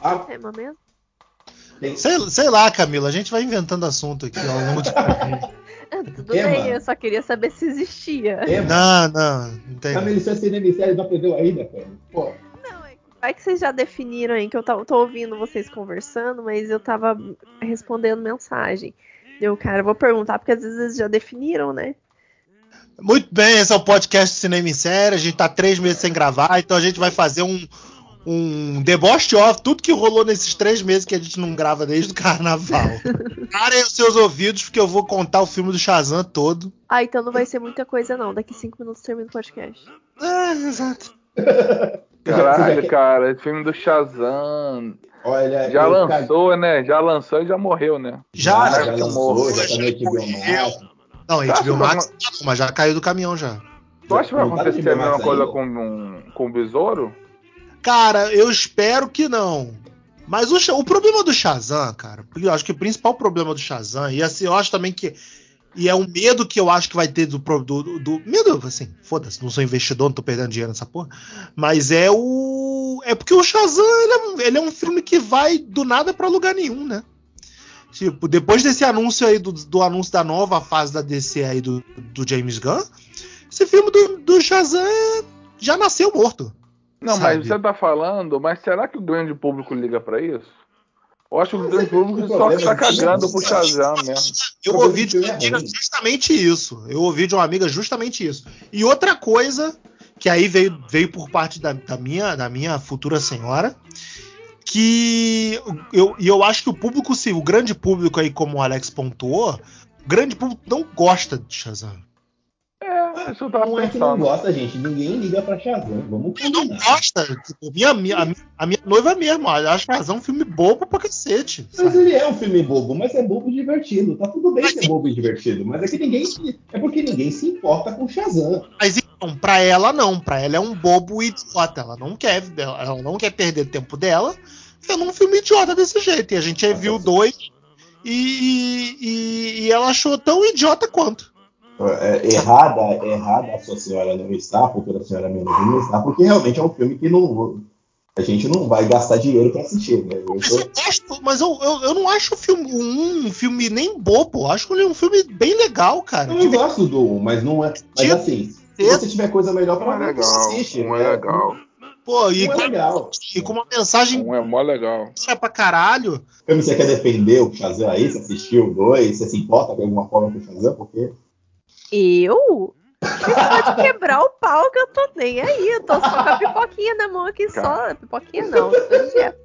Qual é o ah. tema mesmo? Sei, sei, lá, Camila, a gente vai inventando assunto aqui ao longo de. Tudo Ema. bem, eu só queria saber se existia. Ema. Não, não, não tem. Camila, isso é cinema e série, não aprendeu ainda, cara. Pô. Não, é, é que vocês já definiram aí, que eu tô, tô ouvindo vocês conversando, mas eu tava respondendo mensagem. Eu, cara, vou perguntar, porque às vezes eles já definiram, né? Muito bem, esse é o podcast Cinema em Série. A gente tá três meses sem gravar, então a gente vai fazer um, um deboche off, tudo que rolou nesses três meses que a gente não grava desde o carnaval. Parem os seus ouvidos, porque eu vou contar o filme do Shazam todo. Ah, então não vai ser muita coisa, não. Daqui cinco minutos termina o podcast. É, exato. Caralho, cara, esse filme do Shazam. Olha, já lançou, cara... né? Já lançou e já morreu, né? Já, já, já lançou, já tá no HBO Não, HBO Max, mas já caiu do caminhão já. Tu acha que vai acontecer a mesma coisa com, um, com o Besouro? Cara, eu espero que não. Mas o, o problema do Shazam, cara, eu acho que o principal problema do Shazam, e assim, eu acho também que. E é um medo que eu acho que vai ter do. do, do medo, assim, foda-se, não sou investidor, não tô perdendo dinheiro nessa porra. Mas é o. É porque o Shazam, ele é, ele é um filme que vai do nada para lugar nenhum, né? Tipo, depois desse anúncio aí, do, do anúncio da nova fase da DC aí do, do James Gunn, esse filme do, do Shazam já nasceu morto. Não, sabe? mas você tá falando, mas será que o grande público liga para isso? Eu acho que o grande público só tá cagando pro Shazam mesmo. Eu ouvi de uma amiga justamente isso. Eu ouvi de uma amiga justamente isso. E outra coisa, que aí veio, veio por parte da, da minha, da minha futura senhora, que eu, e eu acho que o público, se o grande público aí, como o Alex pontuou, o grande público não gosta de Shazam. É, isso eu tava não é que não gosta, gente. Ninguém liga pra Shazam. Vamos combinar. Não gosta. Tipo, minha, minha, a minha noiva mesmo. Acho Shazam um filme bobo pra cacete. Mas ele é um filme bobo, mas é bobo e divertido. Tá tudo bem mas ser bobo e divertido. Mas é que ninguém. É porque ninguém se importa com Shazam. Mas então, pra ela não. Pra ela é um bobo idiota. Ela não quer, ela não quer perder tempo dela vendo um filme idiota desse jeito. E a gente viu dois. E, e, e ela achou tão idiota quanto. É, errada, errada a sua senhora não está, porque a senhora menos não está, porque realmente é um filme que não, a gente não vai gastar dinheiro para assistir. Né? Eu tô... mas, eu, mas eu, eu, eu, não acho o filme, um, um filme nem bobo, acho ele um filme bem legal, cara. Eu não gosto do um, mas não é. Mas assim, se você tiver coisa melhor para ver, você assiste. Um é né? legal. Pô, e, é com, e com uma mensagem. Um é mó legal. Isso é pra caralho. Você quer defender o Shazam aí? Você assistiu o dois? Você se importa de alguma forma com o Shazam? Porque eu? Pode quebrar o pau que eu tô nem aí. Eu tô só com a pipoquinha na mão aqui Cara. só. Pipoquinha não,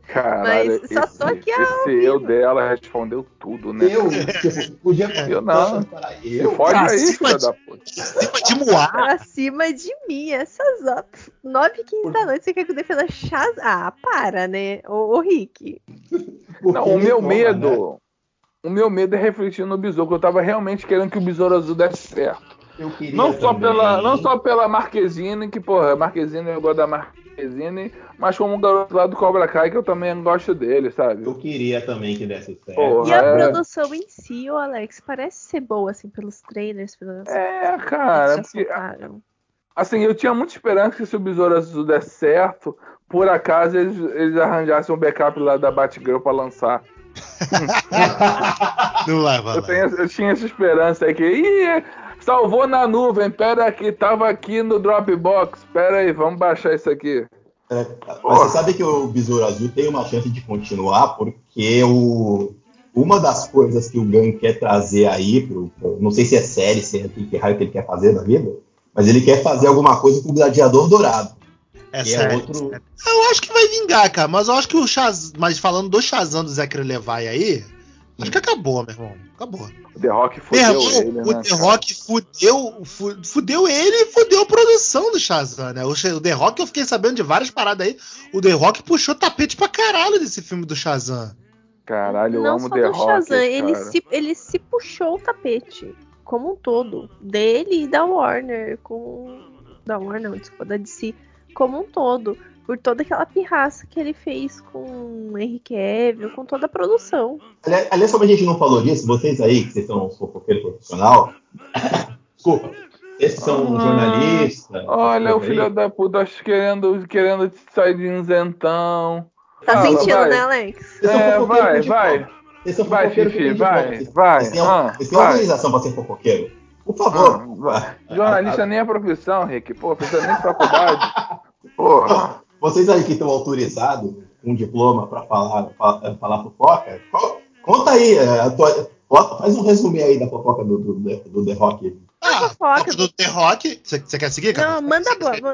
Caralho, Mas só esse, tô aqui Esse eu dela respondeu tudo, né? Eu? Tipo, podia eu não. Eu? Pode aí, filha da puta. Acima de Moá. Pra cima de mim, essas horas. 9 e 15 da noite, você quer que eu defenda Chaz? Ah, para, né? Ô, ô Rick. Não, o meu medo. Né? O meu medo é refletir no besouro, eu tava realmente querendo que o besouro azul desse certo. não só também. pela não só pela Marquezine, que porra, Marquezine eu gosto da Marquezine, mas como o garoto lá do Cobra Kai que eu também gosto dele, sabe? Eu queria também que desse certo. Porra, e a é... produção em si, o Alex, parece ser boa assim pelos trailers, pelas É, cara, porque, assim, eu tinha muita esperança que se o Besouro Azul desse certo, por acaso eles, eles arranjassem um backup lá da Batgirl para lançar. não leva. Eu, tenho, eu, tinha essa esperança aí que. Ih, salvou na nuvem. Pera que tava aqui no Dropbox. Pera aí, vamos baixar isso aqui. É, mas você sabe que o Besouro Azul tem uma chance de continuar, porque o, uma das coisas que o Gun quer trazer aí, pro, pro, não sei se é série, se é que raio que ele quer fazer na vida, mas ele quer fazer alguma coisa com o Gladiador Dourado. É, é outro... Eu acho que vai vingar, cara. Mas eu acho que o Shaz... Mas falando do Shazam do Zachary Levi aí, acho que acabou, meu irmão. Acabou. O The Rock fudeu ele, né, O The Rock fudeu, fudeu ele e fudeu a produção do Shazam, né? O, The Rock, eu fiquei sabendo de várias paradas aí. O The Rock puxou tapete pra caralho desse filme do Shazam. Caralho, eu Não amo The Rock. Shazam, ele se, ele se puxou o tapete como um todo. Dele e da Warner. Com. Da Warner, não, desculpa, da DC como um todo, por toda aquela pirraça que ele fez com o Henry Cavill, com toda a produção. Aliás, aliás, como a gente não falou disso, vocês aí, que vocês são fofoqueiro profissional, desculpa, esses são ah, jornalistas. Olha o filho da puta querendo, querendo sair de isentão. Tá Fala, sentindo, vai. né, Alex? É, vai, vai. Vai, Fifi, vai, vai. Vocês têm, ah, vocês têm autorização pra ser fofoqueiro? Por favor. Ah, Jornalista nem é profissão, Rick. Pô, precisa nem de faculdade. Porra. Vocês aí que estão autorizados, um diploma para falar, falar fofoca, conta aí, é, tua, faz um resumo aí da fofoca do, do, do The Rock. Ah, fofoca do The Rock. Você quer seguir, cara? Não, manda,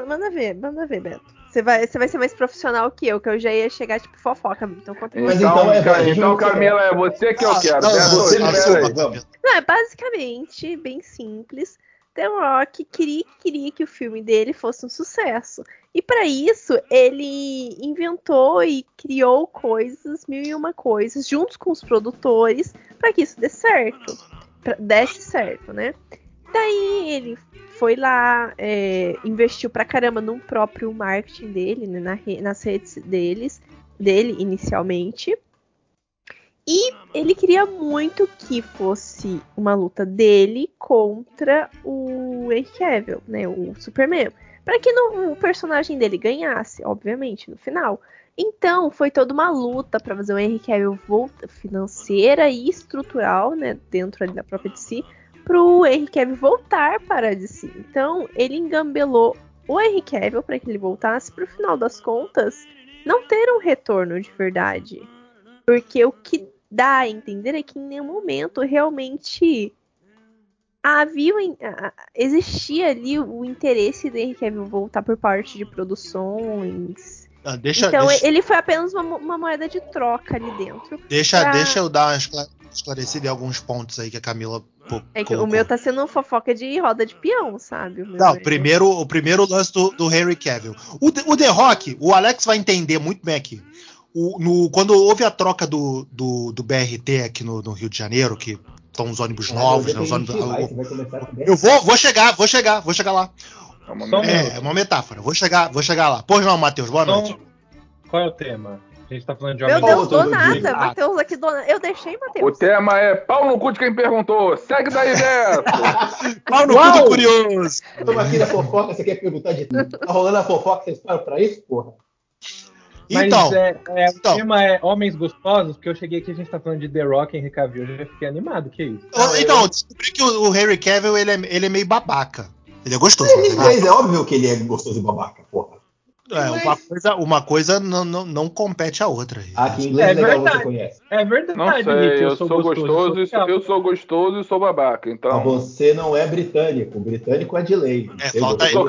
manda ver, manda ver, Beto. Você vai, você vai ser mais profissional que eu, que eu já ia chegar tipo fofoca. Então conta Mas então, é, então, então Camila, é você que eu quero. Não, não, você, não, é basicamente bem simples. The Rock queria, queria que o filme dele fosse um sucesso. E para isso, ele inventou e criou coisas, mil e uma coisas, juntos com os produtores, para que isso desse certo. Pra, desse certo, né? Daí ele foi lá, é, investiu pra caramba no próprio marketing dele, né, na, nas redes deles, dele inicialmente. E ele queria muito que fosse uma luta dele contra o Henry Cavill, né, o Superman, para que no, o personagem dele ganhasse, obviamente, no final. Então, foi toda uma luta para fazer o Henry Cavill volta financeira e estrutural, né, dentro ali da própria DC, para o Henry Cavill voltar para a DC. Então, ele engambelou o Henry Cavill para que ele voltasse, para o final das contas, não ter um retorno de verdade. Porque o que dá a entender é que em nenhum momento realmente havia existia ali o interesse do Henry Cavill voltar por parte de produções. Ah, deixa, então deixa... ele foi apenas uma, uma, moeda de troca ali dentro. Deixa, pra... deixa eu dar uma esclarecida em alguns pontos aí que a Camila é que o meu tá sendo fofoca de roda de peão, sabe? O não, primeiro, o primeiro lance do, do Henry Cavill. O, o The Rock, o Alex vai entender muito bem aqui o, no, quando houve a troca do, do, do BRT aqui no, no, Rio de Janeiro, que estão os ônibus é, novos, né, os ônibus, vai, eu vou, vou chegar, vou chegar, vou chegar lá. É uma, é, é uma metáfora. Vou chegar, vou chegar lá. Pois não, Matheus, boa então, noite. Qual é o tema? A gente tá falando de Meu Deus, do nada. Matheus aqui do Eu deixei, Matheus. O tema é pau no cu de quem perguntou. Segue daí, Beto. pau no Uau! cu do curioso. Estamos aqui na fofoca, você quer perguntar de tudo. Tá rolando a fofoca, vocês param pra isso, porra? Mas então, é, é, então, o tema é Homens Gostosos, porque eu cheguei aqui, a gente tá falando de The Rock e Henry Cavill, eu já fiquei animado, que isso? Ah, então, eu descobri que o, o Henry Cavill, ele é, ele é meio babaca. Ele é gostoso. Inglês é óbvio que ele é gostoso e babaca, porra. É, uma coisa, uma coisa não, não, não compete à outra. Aqui em inglês é, é legal verdade. você conhece. É verdade, não sei, eu, eu, sou, gostoso, gostoso eu, sou, eu sou gostoso e sou babaca. Então... Mas você não é britânico. O britânico é de lei. É, falta eu, sou,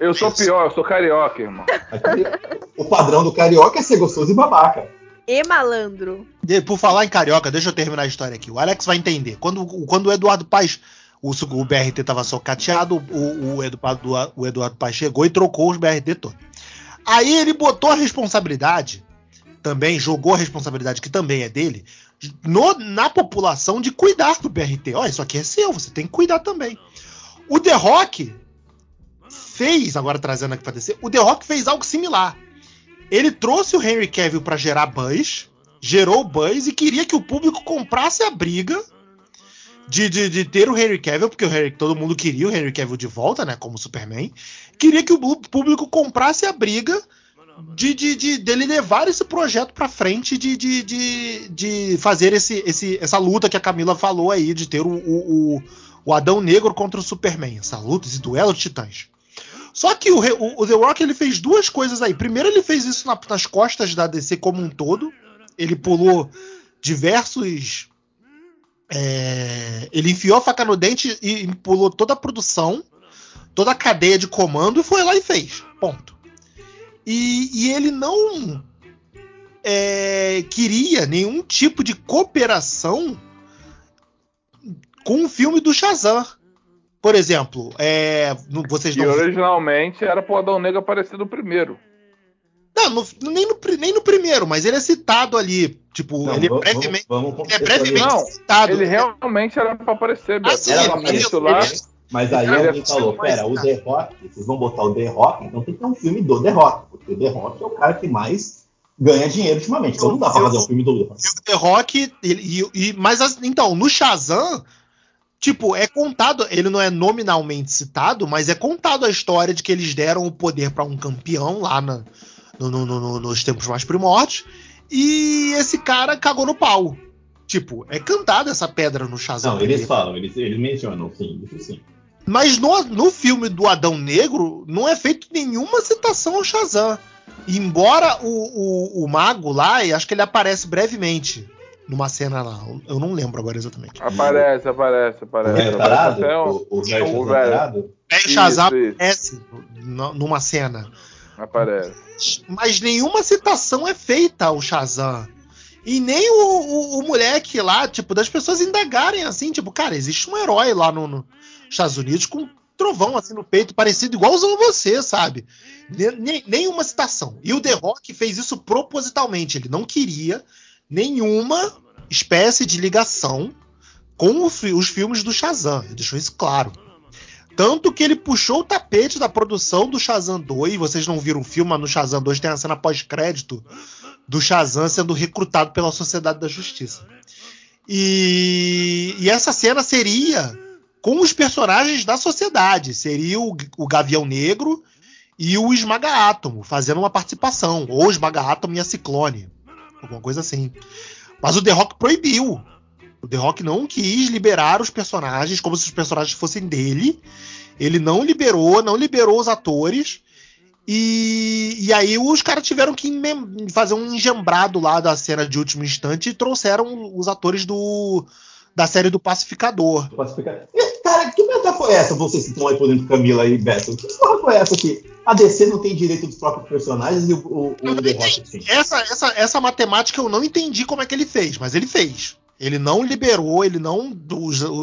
eu sou pior, eu sou carioca, irmão. o padrão do carioca é ser gostoso e babaca. E malandro. Por falar em carioca, deixa eu terminar a história aqui. O Alex vai entender. Quando, quando o Eduardo Paes o, o BRT estava socateado, o, o, Eduardo, o Eduardo Paes chegou e trocou os BRT todos. Aí ele botou a responsabilidade, também jogou a responsabilidade, que também é dele, no, na população de cuidar do BRT. Olha, isso aqui é seu, você tem que cuidar também. O The Rock fez, agora trazendo aqui para descer, o The Rock fez algo similar. Ele trouxe o Henry Cavill para gerar buzz, gerou buzz e queria que o público comprasse a briga de, de, de, ter o Henry Cavill, porque Henry, todo mundo queria o Henry Cavill de volta, né? Como Superman. Queria que o público comprasse a briga de, de, de dele levar esse projeto para frente, de, de, de, de, fazer esse, esse, essa luta que a Camila falou aí, de ter o, o, o Adão Negro contra o Superman, essa luta, esse duelo de titãs. Só que o, o, o The Rock ele fez duas coisas aí. Primeiro, ele fez isso na, nas costas da DC como um todo. Ele pulou diversos é, ele enfiou a faca no dente e pulou toda a produção, toda a cadeia de comando e foi lá e fez. Ponto. E, e ele não é, queria nenhum tipo de cooperação com o filme do Shazam. Por exemplo, é, vocês não. E originalmente era pro Adão Negro aparecer no primeiro. Não, no, nem, no, nem no primeiro, mas ele é citado ali. Tipo, não, ele, vamos, é brevemente, vamos, vamos ele é brevemente não, citado. Ele realmente era pra aparecer. Ah, sim, era pra aparecer lá. Mas aí alguém falou, pera, o The Rock, vocês vão botar o The Rock, então tem que ter um filme do The Rock, porque o The Rock é o cara que mais ganha dinheiro ultimamente, então não dá pra fazer um filme do The Rock. O The Rock, ele, e, mas então, no Shazam, tipo, é contado, ele não é nominalmente citado, mas é contado a história de que eles deram o poder para um campeão lá na, no, no, no, nos tempos mais primórdios. E esse cara cagou no pau. Tipo, é cantada essa pedra no Shazam. Não, eles falam, eles, eles mencionam, sim, isso sim. Mas no, no filme do Adão Negro, não é feito nenhuma citação ao Shazam. Embora o, o, o mago lá, e acho que ele aparece brevemente numa cena lá. Eu não lembro agora exatamente. Aparece, aparece, aparece. É, aparece o, o, velho o velho. É, o Shazam aparece numa cena. Aparece. Mas nenhuma citação é feita ao Shazam. E nem o, o, o, moleque lá, tipo, das pessoas indagarem assim, tipo, cara, existe um herói lá no, no Estados Unidos com um trovão assim no peito, parecido igualzão a você, sabe? Nem, nenhuma citação. E o The Rock fez isso propositalmente. Ele não queria nenhuma espécie de ligação com os filmes do Shazam. Ele deixou isso claro. Tanto que ele puxou o tapete da produção do Shazam 2. Vocês não viram o filme, mas no Shazam 2 tem a cena pós-crédito do Shazam sendo recrutado pela Sociedade da Justiça. E, e, essa cena seria com os personagens da sociedade. Seria o, o Gavião Negro e o Esmaga Átomo fazendo uma participação. Ou Esmaga Átomo e a Ciclone. Alguma coisa assim. Mas o The Rock proibiu. O The Rock não quis liberar os personagens como se os personagens fossem dele. Ele não liberou, não liberou os atores. E, e aí os caras tiveram que fazer um engembrado lá da cena de último instante e trouxeram os atores do da série do Pacificador. Pacificador. Cara, que meta foi essa, vocês que estão aí por dentro, Camila e Beto? Que porra foi essa que a DC não tem direito dos próprios personagens e o, o, o The Rock sim? Essa, essa, essa matemática eu não entendi como é que ele fez, mas ele fez. Ele não liberou, ele não,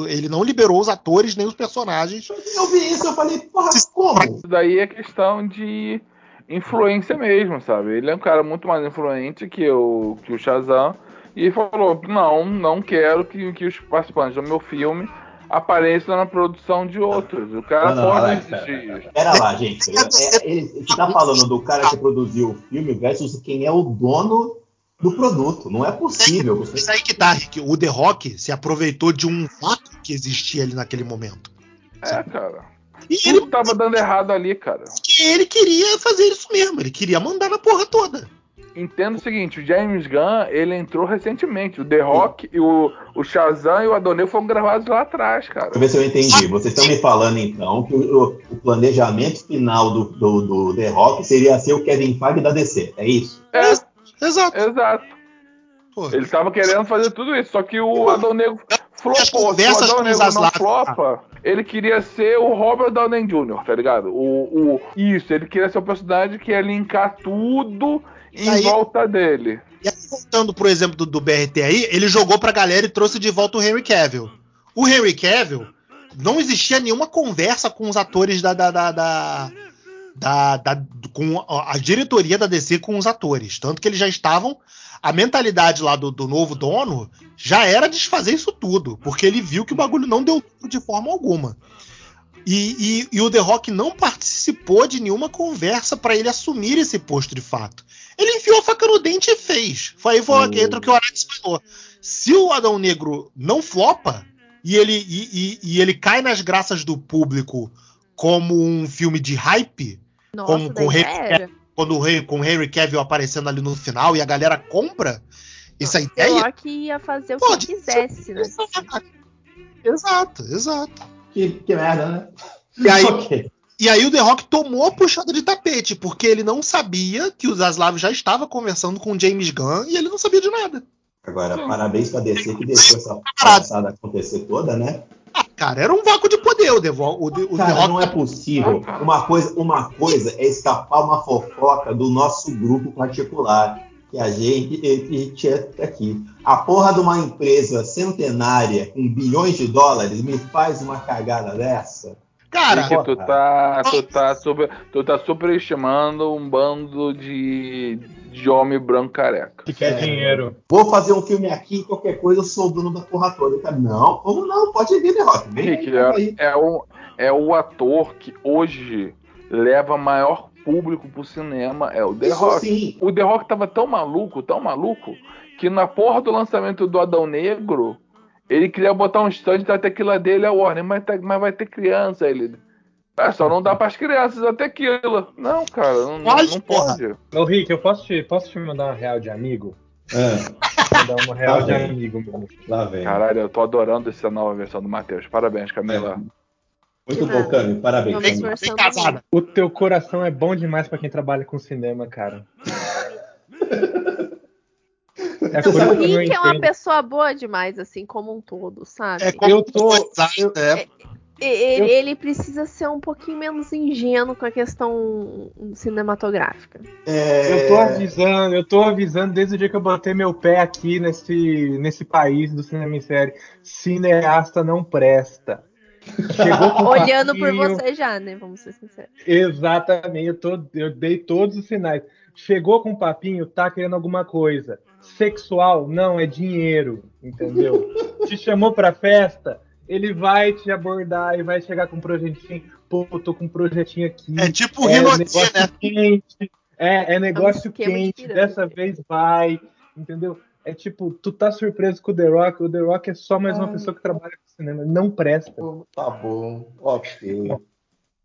ele não liberou os atores nem os personagens. Eu vi isso, eu falei, porra, como? Isso daí é questão de influência mesmo, sabe? Ele é um cara muito mais influente que o, que o Shazam. E falou: não, não quero que, que os participantes do meu filme apareçam na produção de outros. O cara não, não, pode existir. Pera lá, gente. É, é, ele, você tá falando do cara que produziu o filme versus quem é o dono do produto. Não é possível. Você... Isso aí que tá, Rick. O The Rock se aproveitou de um vácuo que existia ali naquele momento. É, cara. E Tudo ele tava dando errado ali, cara. E ele queria fazer isso mesmo. Ele queria mandar na porra toda. Entendo o seguinte, o James Gunn, ele entrou recentemente. O The Rock e o, o Shazam e o Adonai foram gravados lá atrás, cara. Deixa eu ver se eu entendi. Vocês estão me falando, então, que o, o planejamento final do, do, do, The Rock seria ser o Kevin Feige da DC, é isso? É, Exato. Exato. Ele estava querendo fazer tudo isso, só que o Adão Negro flopou. Se o Adão Negro não flopa, ele queria ser o Robert Downey Jr., tá ligado? O, o, isso, ele queria ser o personagem que ia linkar tudo em aí, volta dele. E aí, voltando pro exemplo do, do BRT aí, ele jogou pra galera e trouxe de volta o Henry Cavill. O Henry Cavill, não existia nenhuma conversa com os atores da, da, da, da da, da, com a diretoria da DC com os atores. Tanto que eles já estavam. A mentalidade lá do, do novo dono já era desfazer isso tudo, porque ele viu que o bagulho não deu de forma alguma. E, e, e, o The Rock não participou de nenhuma conversa para ele assumir esse posto de fato. Ele enfiou a faca no dente e fez. Foi aí foi, entra o que o Alex falou. Se o Adão Negro não flopa e ele, e, e ele cai nas graças do público como um filme de hype, Nossa, como com Henry, quando o com Henry Cavill aparecendo ali no final e a galera compra essa Nossa, ideia. O que ia fazer o Pode, que quisesse, né? Exato, exato. Que, que merda, né? E aí, okay. e aí o The Rock tomou a puxada de tapete, porque ele não sabia que o Zaslav já estava conversando com o James Gunn e ele não sabia de nada. Agora, parabéns pra DC que deixou essa passada acontecer toda, né? Cara, era um vácuo de poder o The, o, o cara, The não é possível. Uma coisa, uma coisa é escapar uma fofoca do nosso grupo particular. Que a gente, a gente é aqui. A porra de uma empresa centenária com bilhões de dólares me faz uma cagada dessa. Cara, que tu tá, tu tá, super, tu tá superestimando um bando de, de homem branco careca. Que quer é. dinheiro. Vou fazer um filme aqui, qualquer coisa, eu sou o dono da porra toda. Cara, não, como não? Pode vir, The Rock. Vem Rick, aí, é, é, o, é o ator que hoje leva maior público pro cinema, é o The Isso Rock. Sim. O The Rock tava tão maluco, tão maluco, que na porra do lançamento do Adão Negro ele queria botar um stand da tequila dele, a Warner, mas, tá, mas vai ter criança. Ele. É, só não dá pras crianças a tequila. Não, cara, não pode. Não pode. Ô, Rick, eu posso te, posso te mandar uma real de amigo? É. Mandar uma real de amigo, mano. Lá vem. Caralho, eu tô adorando essa nova versão do Matheus. Parabéns, Camila. É. Muito bom, Cami. Parabéns. Bem casada. O teu coração é bom demais pra quem trabalha com cinema, cara. É o Rick é uma pessoa boa demais, assim, como um todo, sabe? É, eu tô. Eu, é, ele, eu... ele, precisa ser um pouquinho menos ingênuo com a questão cinematográfica. É... Eu tô avisando, eu tô avisando desde o dia que eu botei meu pé aqui nesse, nesse país do cinema em série. Cineasta não presta. Chegou com Olhando papinho... por você já, né? Vamos ser sinceros. Exatamente, eu, tô, eu dei todos os sinais. Chegou com um papinho, tá querendo alguma coisa. Sexual, não, é dinheiro, entendeu? Te chamou pra festa, ele vai te abordar e vai chegar com um projetinho. Pô, tô com um projetinho aqui. É tipo é, negócio né? quente. É, é negócio é um quente. Dessa vez vai, entendeu? É tipo, tu tá surpreso com o The Rock. O The Rock é só mais uma ah. pessoa que trabalha com cinema. Não presta. Tá bom, ok.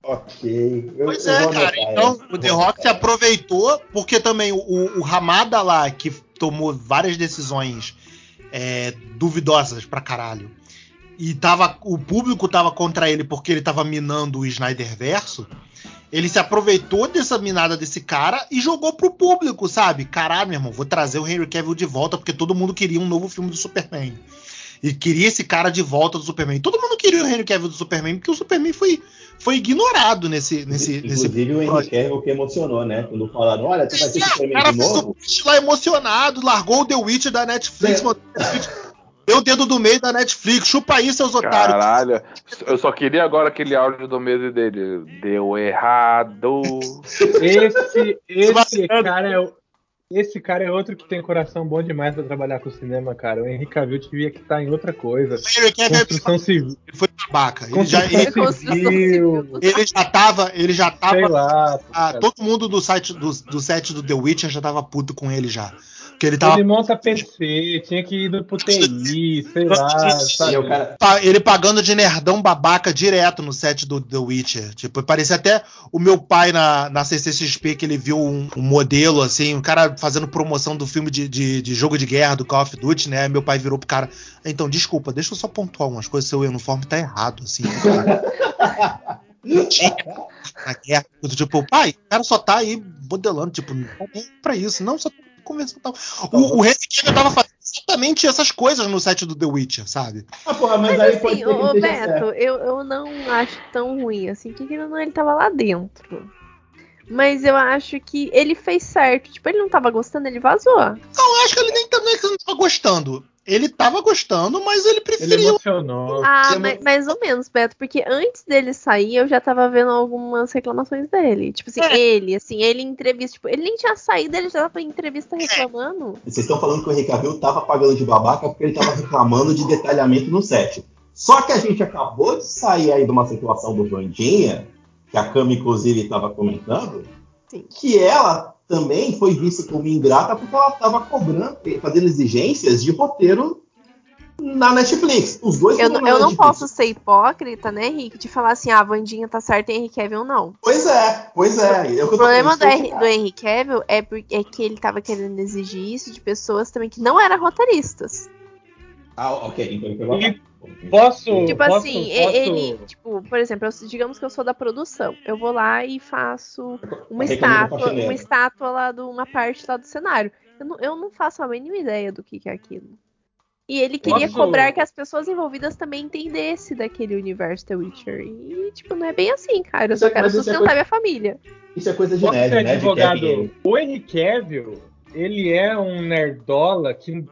Ok. Eu, pois é, cara. Então, o The Rock se aproveitou, porque também o, o Ramada lá, que tomou várias decisões é, duvidosas pra caralho, e tava, o público tava contra ele porque ele tava minando o Snyder Verso. Ele se aproveitou dessa minada desse cara e jogou pro público, sabe? Caralho, meu irmão, vou trazer o Henry Cavill de volta porque todo mundo queria um novo filme do Superman. E queria esse cara de volta do Superman. Todo mundo queria o Henry Cavill do Superman porque o Superman foi, foi ignorado nesse. nesse Inclusive nesse o Henry Cavill que emocionou, né? Quando falaram, olha, tu vai ter Superman cara de novo. O lá emocionado, largou o The Witch da Netflix, é. Deu o dedo do meio da Netflix. Chupa aí, seus otários. Caralho. Eu só queria agora aquele áudio do medo dele. Deu errado. Esse, esse cara é esse cara é outro que tem coração bom demais pra trabalhar com cinema, cara. O Henrique Cavill devia que estar tá em outra coisa. Ele Construção civil. Ele foi babaca. Ele já, ele, ele já tava. Ele já tava. Sei lá, ah, todo mundo do site do, do set do The Witcher já tava puto com ele já. Que ele, tava... ele monta PC, tinha que ir pro TI, sei lá. Sabe? Cara... Ele pagando de nerdão babaca direto no set do The Witcher. Tipo, parecia até o meu pai na, na CCXP que ele viu um, um modelo, assim, um cara fazendo promoção do filme de, de, de, jogo de guerra do Call of Duty, né? Meu pai virou pro cara. Então, desculpa, deixa eu só pontuar umas coisas. Seu uniforme tá errado, assim. na guerra. Tipo, pai, o cara só tá aí modelando, tipo, não é pra isso, não, só conversando tal. O, o Cavill tava fazendo exatamente essas coisas no set do The Witcher, sabe? Ah, porra, mas, mas aí assim, pode ser ô, Beto, eu, eu não acho tão ruim assim, que não ele tava lá dentro. Mas eu acho que ele fez certo. Tipo, ele não tava gostando, ele vazou. Não, eu acho que ele nem também não tava gostando ele tava gostando, mas ele preferia. Ele emocionou. Ah, mais, mais ou menos, Beto, porque antes dele sair, eu já tava vendo algumas reclamações dele. Tipo assim, é. ele, assim, ele em entrevista, tipo, ele nem tinha saído, ele já tava em entrevista reclamando. Vocês estão falando que o Henrique Cavill tava pagando de babaca porque ele tava reclamando de detalhamento no set. Só que a gente acabou de sair aí de uma situação do Vandinha, que a Cami, inclusive, estava comentando, Sim. que ela também foi vista como ingrata porque ela estava cobrando, fazendo exigências de roteiro na Netflix. Os dois Eu, eu não posso ser hipócrita, né, Henrique, de falar assim, ah, a Vandinha tá certa e Henrique Cavill não. Pois é, pois é. Eu, o problema do, do Henrique Cavill é, porque, é que ele tava querendo exigir isso de pessoas também que não eram roteiristas. Ah, ok. Então ele pegou Posso. Tipo posso, assim, posso... ele, tipo, por exemplo, eu, digamos que eu sou da produção. Eu vou lá e faço uma estátua, uma estátua lá de uma parte lá do cenário. Eu não, eu não faço a mínima ideia do que, que é aquilo. E ele queria posso... cobrar que as pessoas envolvidas também entendessem daquele universo The Witcher. E, tipo, não é bem assim, cara. Eu só quero sustentar é coisa... minha família. Isso é coisa de nerd, né? Advogado. O Henry Cavill, ele é um nerdola que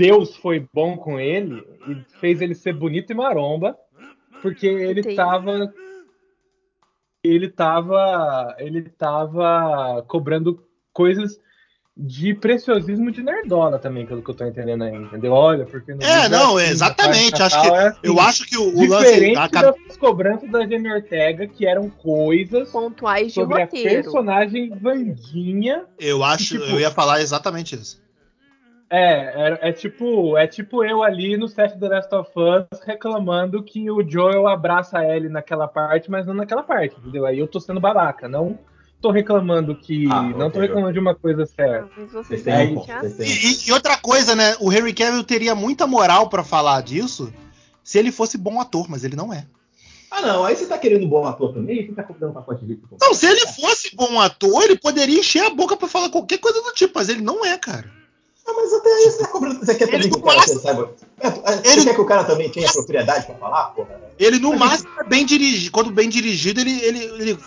Deus foi bom com ele e fez ele ser bonito e maromba, porque ele Entendi. tava ele tava ele tava cobrando coisas de preciosismo de nerdola também, pelo que eu tô entendendo aí, entendeu? Olha, porque no É, não, assim, exatamente. Acho que, é assim, eu acho que o, o diferente lance da... das cobranças da Jenny Ortega, que eram coisas pontuais sobre de roteiro. a personagem Vandinha. Eu acho, que, tipo, eu ia falar exatamente isso É, é, é, tipo, é tipo eu ali no set The Last of Us reclamando que o Joel abraça a Ellie naquela parte, mas não naquela parte, entendeu? Aí eu tô sendo babaca, não tô reclamando que. Ah, não okay, tô reclamando de uma coisa certa. É, e, e, outra coisa, né? O Henry Cavill teria muita moral para falar disso se ele fosse bom ator, mas ele não é. Ah, não, aí você tá querendo bom ator também? Você tá comprando um pacote de Não, se ele fosse bom ator, ele poderia encher a boca para falar qualquer coisa do tipo, mas ele não é, cara. Ah, mas até aí você tá cobrando. Você quer também que o cara saiba. É, é, você ele... quer que o cara também tenha propriedade pra falar, porra? Ele, no máximo, é bem dirigido. Quando bem dirigido, ele, ele, ele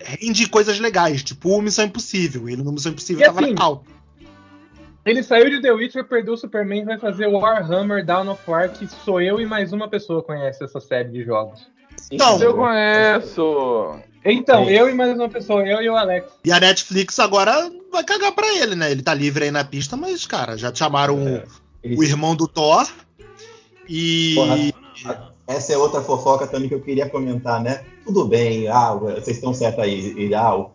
rende coisas legais, tipo o Missão Impossível. Ele no Missão Impossível e tava assim, legal. Ele saiu de The Witcher, perdeu o Superman vai fazer o Warhammer Dawn of War, que sou eu e mais uma pessoa conhece essa série de jogos. Então, eu conheço. Então, é eu e mais uma pessoa, eu e o Alex. E a Netflix agora vai cagar pra ele, né? Ele tá livre aí na pista, mas, cara, já chamaram é, o irmão do Thor. E. Porra, essa é outra fofoca também que eu queria comentar, né? Tudo bem, ah, vocês estão certos aí. E, ah, o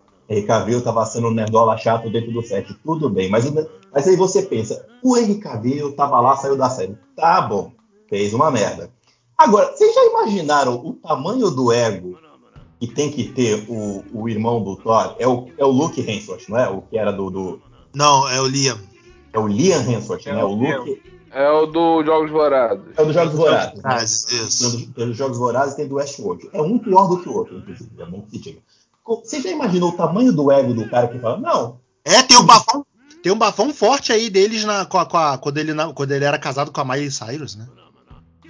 Cavill tava sendo um nerdola chato dentro do set. Tudo bem, mas, mas aí você pensa, o Cavill tava lá, saiu da série. Tá bom, fez uma merda. Agora, vocês já imaginaram o tamanho do ego que tem que ter o, o irmão do Thor? É o, é o Luke Hemsworth, não é? O que era do, do... Não, é o Liam. É o Liam Hemsworth, é né? O, o Luke... É o do Jogos Vorazes. É o do Jogos Vorazes. Ah, isso. Tem dos Jogos Vorazes e tem do Westworld. É um pior do que o outro, inclusive. É bom que diga. Você já imaginou o tamanho do ego do cara que fala, não... É, tem um bafão, tem um bafão forte aí deles na, com a, com a, quando, ele, na, quando ele era casado com a Miley Cyrus, né?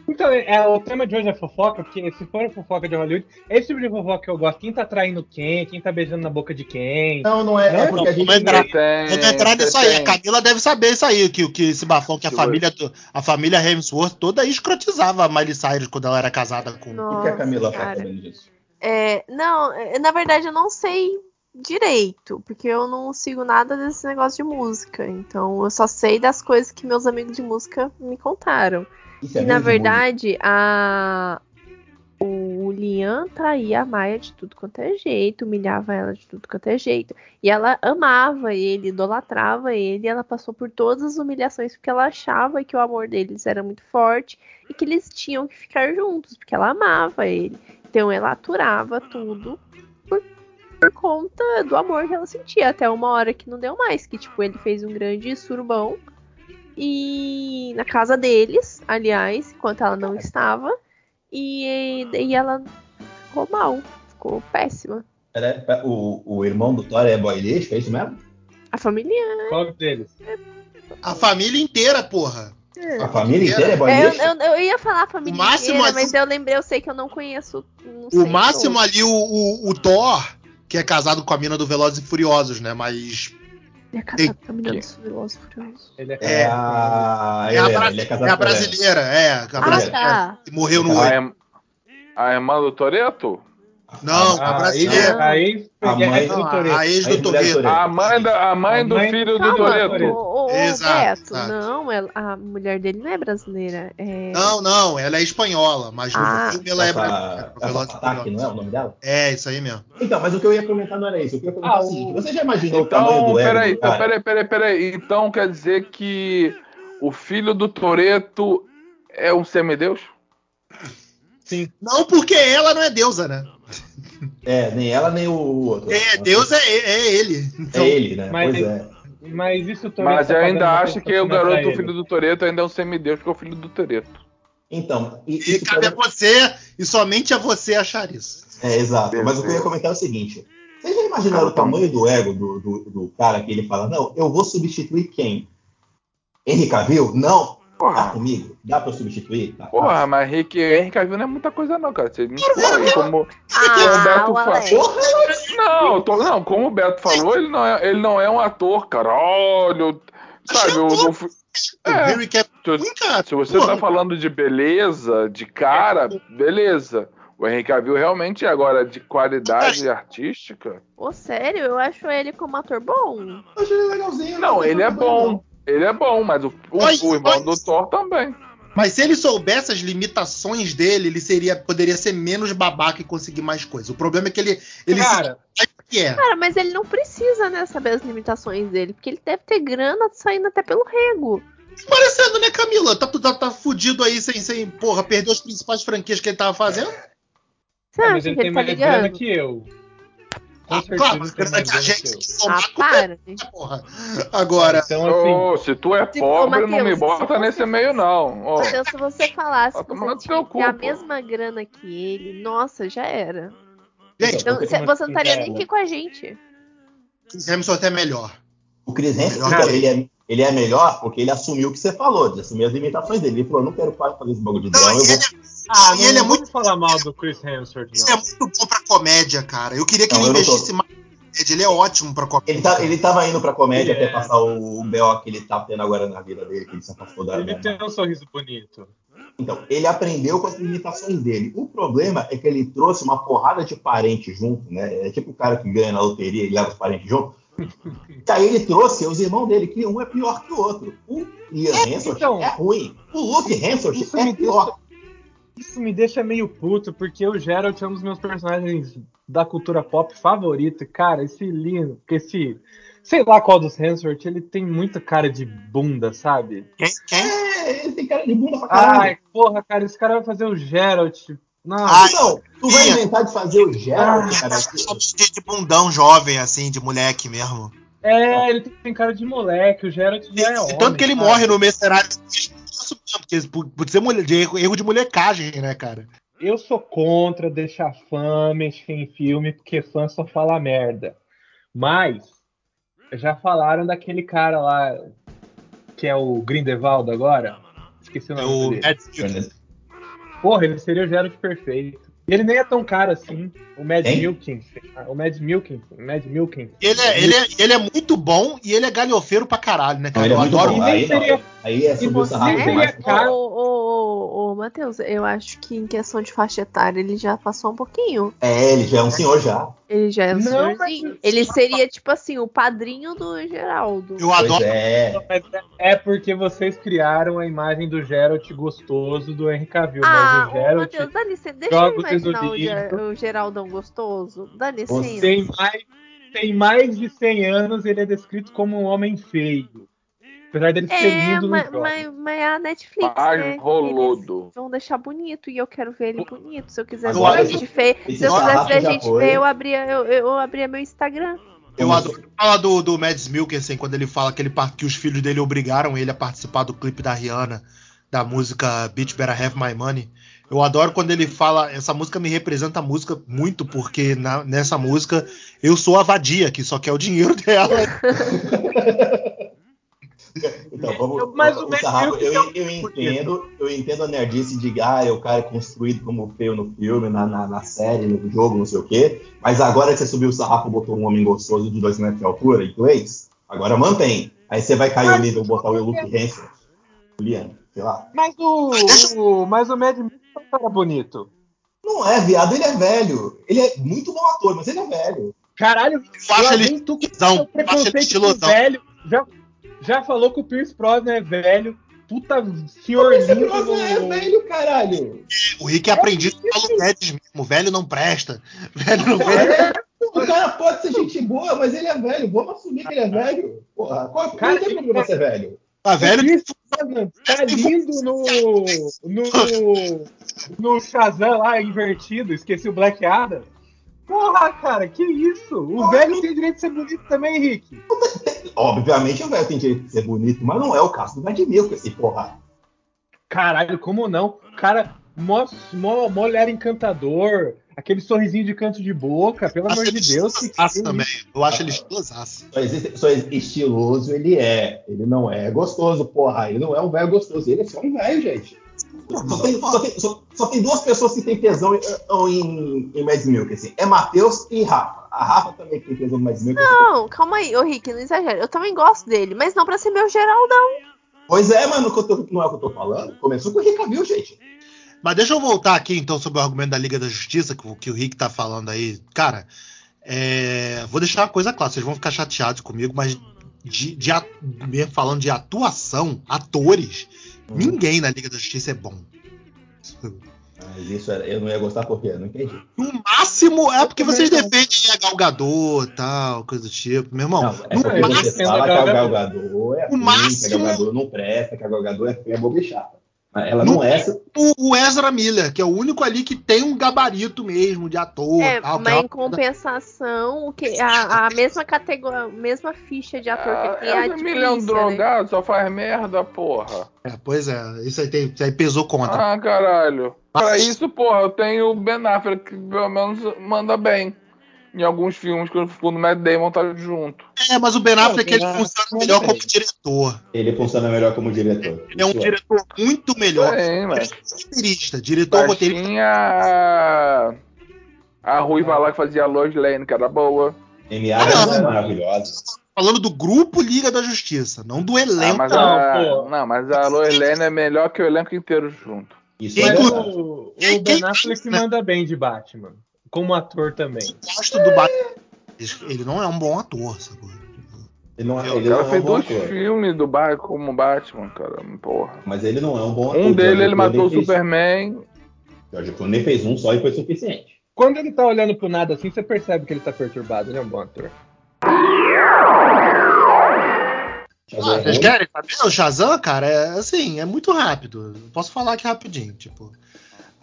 Então, é, o tema de hoje é fofoca, porque se for fofoca de Hollywood, é esse tipo de fofoca que eu gosto. Quem tá traindo quem, quem tá beijando na boca de quem. Não, não é. Não, é porque a gente. Vamos entrar, tem, vamos entrar nisso aí. A Camila deve saber isso aí, que, que esse bafão, que a família, a família Hemsworth toda escrotizava a Miley Cyrus quando ela era casada com. o que a Camila tá sabendo disso? É, não, é, na verdade eu não sei direito, porque eu não sigo nada desse negócio de música. Então eu só sei das coisas que meus amigos de música me contaram. Isso é e na verdade, a o Liam traía a Maia de tudo quanto é jeito, humilhava ela de tudo quanto é jeito. E ela amava ele, idolatrava ele, e ela passou por todas as humilhações porque ela achava que o amor deles era muito forte e que eles tinham que ficar juntos, porque ela amava ele. Então ela aturava tudo por, por conta do amor que ela sentia, até uma hora que não deu mais, que tipo, ele fez um grande surubão e na casa deles, aliás, enquanto ela não estava, e, e ela ficou mal, ficou péssima. Era, o, o irmão do Thor é boy lixo, é isso mesmo? A família. Qual deles? A família inteira, porra. É. A família inteira é boy é, eu, eu, eu, ia falar a família inteira, ali, mas eu lembrei, eu sei que eu não conheço. Não o máximo ali, o, o, o Thor, que é casado com a mina do Velozes e Furiosos, né? Mas ele é casado com a menina do Velozes Furiosos. Ele é, é, a... é, a, bra... ele é, casado é a brasileira, é. A ah, brasileira, tá. que morreu no. A, a irmã do Toreto? Não, a, a brasileira. A ex, a mãe, do Toreto. A ex do Toreto. A mãe, da, a mãe do filho do Toreto. Exato. Beto, não, ela, a mulher dele não é brasileira. É... Não, não, ela é espanhola, mas no ah. filme ela é brasileira. Ataque, não é o nome dela? É, isso aí mesmo. Então, mas o que eu ia comentar não era isso. O que eu ia comentar ah, é o seguinte: você já imaginou então, o tamanho do peraí, ego? Então, peraí, peraí, peraí. Então quer dizer que o filho do Toreto é um semideus? Sim. Não, porque ela não é deusa, né? É, nem ela nem o outro. É, Deus é, é ele. Então, é ele, né? Mas, pois é. Mas isso Mas eu ainda acho que o garoto, o filho do Toreto, ainda é um semideus, porque é o filho do Toreto. Então, e, e cabe a você, e somente a você achar isso. É, exato. Mas o que eu ia comentar é o seguinte: vocês já imaginaram o tamanho do ego do, do, do cara que ele fala, não, eu vou substituir quem? Henrique Cavill? Não, Porra. Tá comigo? Dá pra substituir? Tá Porra, mas Henrique, Henrique Cavill não é muita coisa não, cara. Você me aí como, ah, o Beto falou. Não, tô, não, como o Beto falou, ele não é, ele não é um ator, cara. Olha, sabe, o, o, é, se, se você tá falando de beleza, de cara, beleza. O Henrique Cavill realmente agora de qualidade artística. Ô, sério, eu acho ele como ator bom. Eu acho ele legalzinho. Não, ele é bom. Ele é bom, mas o, o, o irmão do Thor também. Mas se ele soubesse as limitações dele, ele seria poderia ser menos babaca e conseguir mais coisas. O problema é que ele ele Cara, que é. Cara, mas ele não precisa, né, saber as limitações dele, porque ele deve ter grana saindo até pelo rego. Parecendo, né, Camila? Tá, tá, tá fudido aí sem, sem, porra, perdeu as principais franquias que ele tava fazendo. Você Ah, acha mas ele que tem ele tá mais grana ligando? que eu. Com Ah, certeza claro, mas que gente que que Ah, para. né, porra. Agora, Então, assim, Ô, se tu é Se- pobre, ô, não me bota se nesse você- meio, não. Ó, Então, se você falasse Vai que você tinha cu, a mesma grana que ele, nossa, já era. gente, Então, Você você não estaria nem era? aqui com a gente. Chris Hemsworth é melhor. O Chris Hemsworth, Melhor. ele é, ele é melhor porque ele assumiu o que você falou, de assumir as limitações dele. Ele falou, não quero quase fazer esse bagulho de Não, drama, eu e vou... ele, Ah, e não, ele é não muito, falar mal do Chris Hemsworth, ele é não. muito bom pra comédia, cara. Eu queria que Não, ele não tô. investisse mais. Ele é ótimo pra comédia. Ele, tá, ele tava indo pra comédia Ele até é. passar o, o B.O. que ele tá tendo agora na vida dele, que ele se afastou da... Ele da- tem um sorriso bonito. Então, ele aprendeu com as limitações dele. O problema é que ele trouxe uma porrada de parente junto, né? É tipo o cara que ganha na loteria e leva os parentes junto. E aí ele trouxe os irmãos dele, que um é pior que o outro. O Ian Hemsworth então. é ruim. O Luke Hemsworth Isso é pior. Isso me deixa meio puto, porque o Geralt é um dos meus personagens da cultura pop favorito. Cara, esse lindo, porque esse. Sei lá qual dos Hemsworth, ele tem muita cara de bunda, sabe? Quem? Quem? É, ele tem cara de bunda pra caralho. Ai, porra, cara, esse cara vai fazer o Geralt. Não, Ai, Não, tu vai inventar de fazer o Geralt, Ah. cara. De, de bundão jovem, assim, de moleque mesmo. é, ele tem cara de moleque, o Geralt já é E homem. tanto que ele sabe? morre no Mercenário. Mesmo, porque por, por ser mulher, de erro, erro de molecagem, né, cara? Eu sou contra deixar fã mexer em filme, porque fã só fala merda. Mas, já falaram daquele cara lá, que é o Grindelwald agora? Esqueci o É nome o dele. Mads Mikkelsen. Porra, ele seria o Geralt perfeito. E ele nem é tão caro assim, o Mad? Milkins. O Mad Milkins. Mad Milkins. ele, é, ele, é, ele é muito bom e ele é galhofeiro pra caralho, né, Não, cara? ele é Eu muito adoro. bom. Aí, não, seria- aí é subir o você sarrafo seria ô, ô, Matheus, eu acho que em questão de faixa etária ele já passou um pouquinho. É, ele já é um senhor já. Ele já é um Não, senhorzinho. mas- Ele seria, tipo assim, o padrinho do Geraldo. Eu adoro. é. É porque vocês criaram a imagem do Geralt gostoso do Henry Cavill, Ah, mas o Geralt Matheus, dá licença. Deixa eu imaginar o, Ger- o Geraldão gostoso. Dá licença. Você- tem mais, tem mais de 100 anos, ele é descrito como um homem feio. Apesar dele ser É, lindo mas, no mas, mas a Netflix, Ai, né? roludo. Eles vão deixar bonito e eu quero ver ele bonito. Se eu quiser ver esse- gente feia, se eu quisesse ver já gente feia, eu abria, eu, eu abria meu Instagram. Eu adoro falar do, do Mads Mikkelsen quando ele fala que, ele, que os filhos dele obrigaram ele a participar do clipe da Rihanna, da música Bitch Better Have My Money. Eu adoro quando ele fala. Essa música me representa a música muito, porque na- nessa música eu sou a vadia, que só quer o dinheiro dela. Então, vamos. Eu- mas o o sarrafo, eu, é um eu entendo, eu entendo a nerdice de ah, o cara é construído como feio no filme, na, na, na série, no jogo, não sei o quê. Mas agora que você subiu o sarrafo e botou um homem gostoso de 2 metros de altura, inglês, agora mantém. Aí você vai cair o nível e botar o Luke Hanson, Juliano, sei lá. Mas o, o, mas o Mad Milkins é um cara bonito. Não é, viado, ele é velho. Ele é muito bom ator, mas ele é velho. Caralho, Eu acho ele tu eu acho ele estilosão. velho. Já, já falou que o Pierce Brosnan é velho. Puta senhor Esse lindo. Brosnan é velho, caralho. O Rick é aprendido pelo Guedes mesmo. Velho não presta. Velho não presta. É, o cara pode ser gente boa, mas ele é velho. Vamos assumir que ele é velho. Porra, qual, Cara, não tem problema é- ser velho. Tá O velho? Pierce Brosnan tá lindo no, no, no Shazam lá, invertido. Esqueci o Black Adam. Porra, cara, que isso? O velho tem direito de ser bonito também, Henrique. Obviamente o velho tem direito de ser bonito, mas não é o caso do Vladimir com esse porra. Caralho, como não? Cara, mó, mó, mó olhar encantador. Aquele sorrisinho de canto de boca, pelo amor de Deus. Que, que também. Eu acho ele estilosaço. Só, existe, só estiloso ele é. Ele não é gostoso, porra. Ele não é um velho gostoso. Ele é só um velho, gente. Só tem, só tem- só- só tem duas pessoas que têm tesão em, em, em Mads Milk, assim. É Matheus e Rafa. A Rafa também tem tesão no Mads Milk. Não, calma aí, ô Rick, não exagera. Eu também gosto dele, mas não pra ser meu Geraldão. Pois é, mano, tô- não é o que eu tô falando. Começou com o Rica Viu, gente. Mas deixa eu voltar aqui então sobre o argumento da Liga da Justiça, que, o- que o Rick tá falando aí. Cara, é, vou deixar uma coisa clara, vocês vão ficar chateados comigo, mas de, de falando de atuação, atores, Hum. Ninguém na Liga da Justiça é bom. Mas isso eu não ia gostar porque eu não entendi. No máximo é porque vocês defendem a Galgador e tal, coisa do tipo. Meu irmão, não, é porque máximo, você fala que a Galgador é ruim, máximo, que a Galgador não presta, que a Galgador é, é boba e chata. Ela não, é. O Ezra Miller, que é o único ali que tem um gabarito mesmo de ator. É, tal, mas em compensação, o que a, a mesma categoria, a mesma ficha de ator ah, que tem a Ezra Miller é um né? drogado, né? só faz merda, porra. É, pois é, isso aí, tem, isso aí pesou contra. Ah, caralho. Mas... Pra isso, porra, eu tenho o Ben Affleck, que pelo menos manda bem em alguns filmes que o Matt Damon tá junto. É, mas o Ben Affleck ele funciona melhor como diretor. Ele funciona melhor como diretor. Ele é um diretor muito melhor. É, mas... Roteirista, diretor roteirista. Tinha a Ruiva lá que fazia a Lois Lane, que era boa. Amy Adams é maravilhosa. Falando do grupo Liga da Justiça, não do elenco. Ah, mas a, não, mas a Lois Lane é melhor que o elenco inteiro junto. Isso é o, o Ben Affleck manda bem de Batman como ator também. Eu gosto do Batman. Ele não é um bom ator, sacou? Ele não, é, ele cara não fez é um dois filmes do Batman como Batman, cara. Porra. Mas ele não é um bom ator. Um dele ele matou o Superman. George Clooney fez um só e foi suficiente. Quando ele tá olhando pro nada assim, você percebe que ele tá perturbado. Ele é um bom ator. Ah, vocês querem saber? O Shazam, cara, é assim, é muito rápido. Posso falar aqui rapidinho, tipo.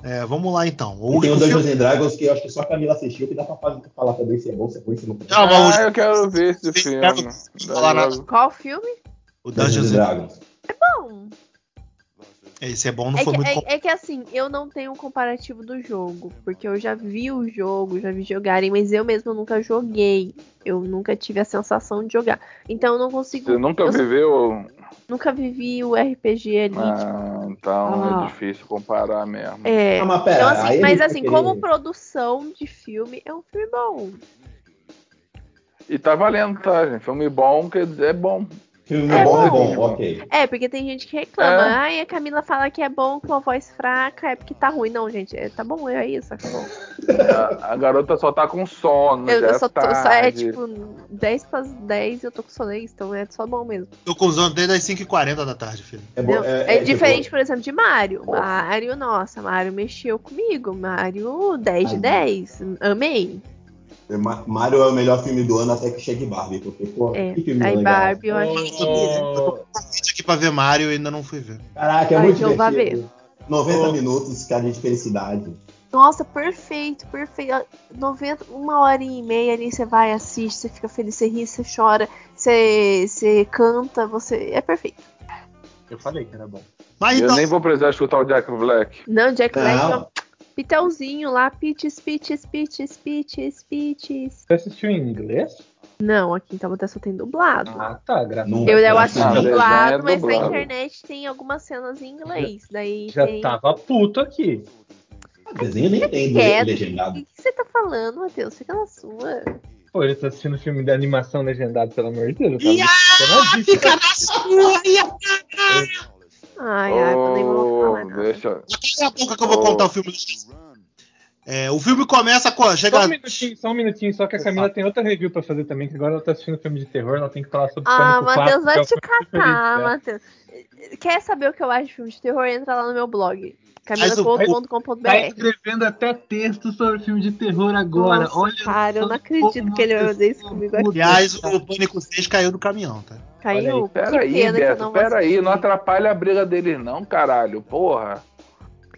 É, vamos lá então. O tem o Dungeons filme... Dragons que eu acho que só a Camila assistiu, que dá pra falar também se é bom, se é ruim, se não é. Ah, eu quero ver esse filme. Qual filme? O Dungeons, Dragons. É bom. Esse é bom, não é foi que, muito é, é, que assim, eu não tenho um comparativo do jogo, porque eu já vi o jogo, já vi jogarem, mas eu mesmo nunca joguei. Eu nunca tive a sensação de jogar. Então eu não consigo. Você nunca eu, viveu Nunca vivi o RPG ali. Ah, tipo... então é ah. é difícil comparar mesmo. É. Ah, mas, pera, então, assim, mas assim, como produção de filme, é um filme bom. E tá valendo, tá, gente? Filme bom quer dizer é bom. Filme é bom, é bom, ok. É, porque tem gente que reclama. É. Ai, a Camila fala que é bom com uma voz fraca, é porque tá ruim. Não, gente, é, tá bom, é isso, acabou. A, a garota só tá com sono. Eu, eu só tô, só é tipo 10 para 10 e eu tô com sonência, então é só bom mesmo. Tô com sono desde as 5h40 da tarde, filho. É, bom, é, é, é diferente, por exemplo, de Mario. Mario, nossa, Mario mexeu comigo. Mario 10 de 10. Amei. Mario é o melhor filme do ano até que chegue Barbie, porque, pô, é. que filme Aí legal. Barbie eu acho que oh. aqui pra ver Mario e ainda não fui ver. Caraca, é Ai, muito divertido. Ver. 90 oh. minutos, cara, de felicidade. Nossa, perfeito, perfeito. 90, uma hora e meia ali você vai, assiste, você fica feliz, você ri, você chora, você, você canta, você. É perfeito. Eu falei que era bom. Mas, eu então... nem vou precisar escutar o Jack Black. Não, Jack Black. Pitelzinho lá, pitches, pitches, pitches, pitches, pitches. Você assistiu em inglês? Não, aqui então até só tem dublado. Ah, tá, graças Eu, eu assisti ah, dublado, é mas dublado. na internet tem algumas cenas em inglês. Daí Já tem... tava puto aqui. O desenho nem tem legendado. O que você tá falando, Matheus? Fica na sua. Pô, ele tá assistindo filme de animação legendado, pelo amor de Deus. Yeah, fica na sua! Ai, ai, eu nem vou falar nada. Deixa... Daqui a pouco que eu vou contar o filme. É, o filme começa com. Chega... Só um minutinho, só um minutinho, só que a Camila tem outra review pra fazer também, que agora ela tá assistindo filme de terror, ela tem que falar sobre Ah, Matheus, vai é te catar, né? Matheus. Quer saber o que eu acho de filme de terror? Entra lá no meu blog. camila.com.br Tá escrevendo até texto sobre filme de terror agora. Nossa, Olha cara, eu não acredito que ele vai fazer isso comigo aqui. Aliás, o Pânico 6 caiu do caminhão, tá? Caiu? Pera aí, Beto, pera aí, não atrapalha a briga deles não, caralho, porra.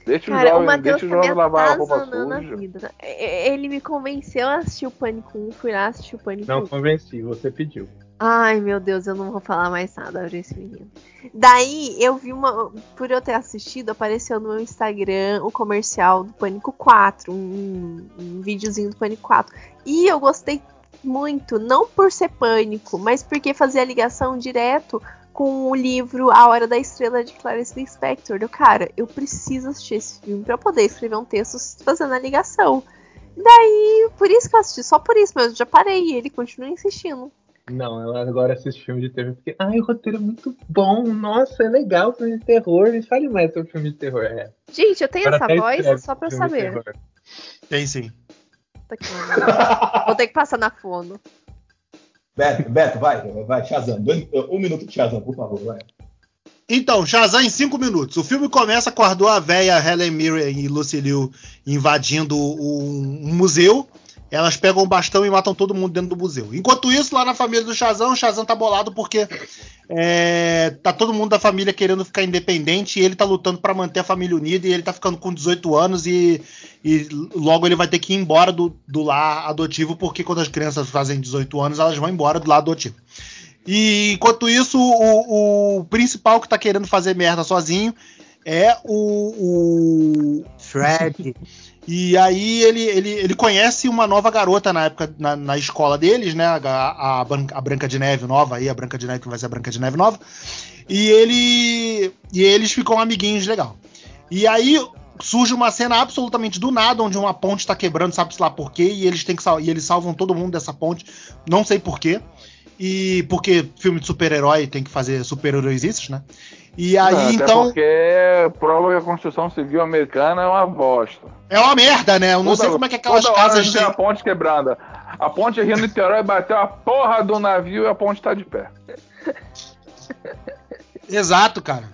Deixa Cara, o jovem, o deixa o jovem tá lavar a roupa suja. Vida, né? Ele me convenceu a assistir o Pânico 1, fui lá assistir o Pânico Não convenci, você pediu. Ai, meu Deus, eu não vou falar mais nada sobre esse menino. Daí, eu vi uma. Por eu ter assistido, apareceu no meu Instagram o comercial do Pânico 4, um, um videozinho do Pânico 4. E eu gostei muito, não por ser pânico, mas porque fazia ligação direto com o livro A Hora da Estrela de Clarice Lispector. Eu, cara, eu preciso assistir esse filme para poder escrever um texto fazendo a ligação. Daí, por isso que eu assisti, só por isso, mas eu já parei e ele continua insistindo. Não, ela agora assiste filme de terror porque, ai, o roteiro é muito bom, nossa, é legal filme de terror, me fale mais sobre filme de terror. É. Gente, eu tenho agora essa voz só pra eu saber. Tem sim. Vou ter que passar na fono. Beto, Beto, vai, vai, Shazam. Dois, um minuto de Shazam, por favor, vai. Então, Shazam em 5 minutos. O filme começa com a véia Helen Mirren e Lucy Liu invadindo um museu. Elas pegam um bastão e matam todo mundo dentro do museu. Enquanto isso, lá na família do Shazam, o Shazam tá bolado porque é, tá todo mundo da família querendo ficar independente e ele tá lutando para manter a família unida e ele tá ficando com 18 anos e, e logo ele vai ter que ir embora do, do lar adotivo porque quando as crianças fazem 18 anos elas vão embora do lar adotivo. E enquanto isso, o, o principal que tá querendo fazer merda sozinho é o, o Fred. E aí ele, ele, ele conhece uma nova garota na época na, na escola deles, né? A, a, a, Branca de Neve nova aí, a Branca de Neve que vai ser a Branca de Neve nova. E ele e eles ficam amiguinhos legal. E aí surge uma cena absolutamente do nada, onde uma ponte está quebrando, sabe-se lá por quê, e eles têm que e eles salvam todo mundo dessa ponte, não sei por quê. E porque filme de super-herói tem que fazer super-heróis né? E aí, não, então. Porque prova que a construção civil americana é uma bosta. É uma merda, né? Eu não toda, sei como é que aquelas casas. Tem a ponte quebrada. A ponte Rio Niterói bateu a porra do navio e a ponte tá de pé. Exato, cara.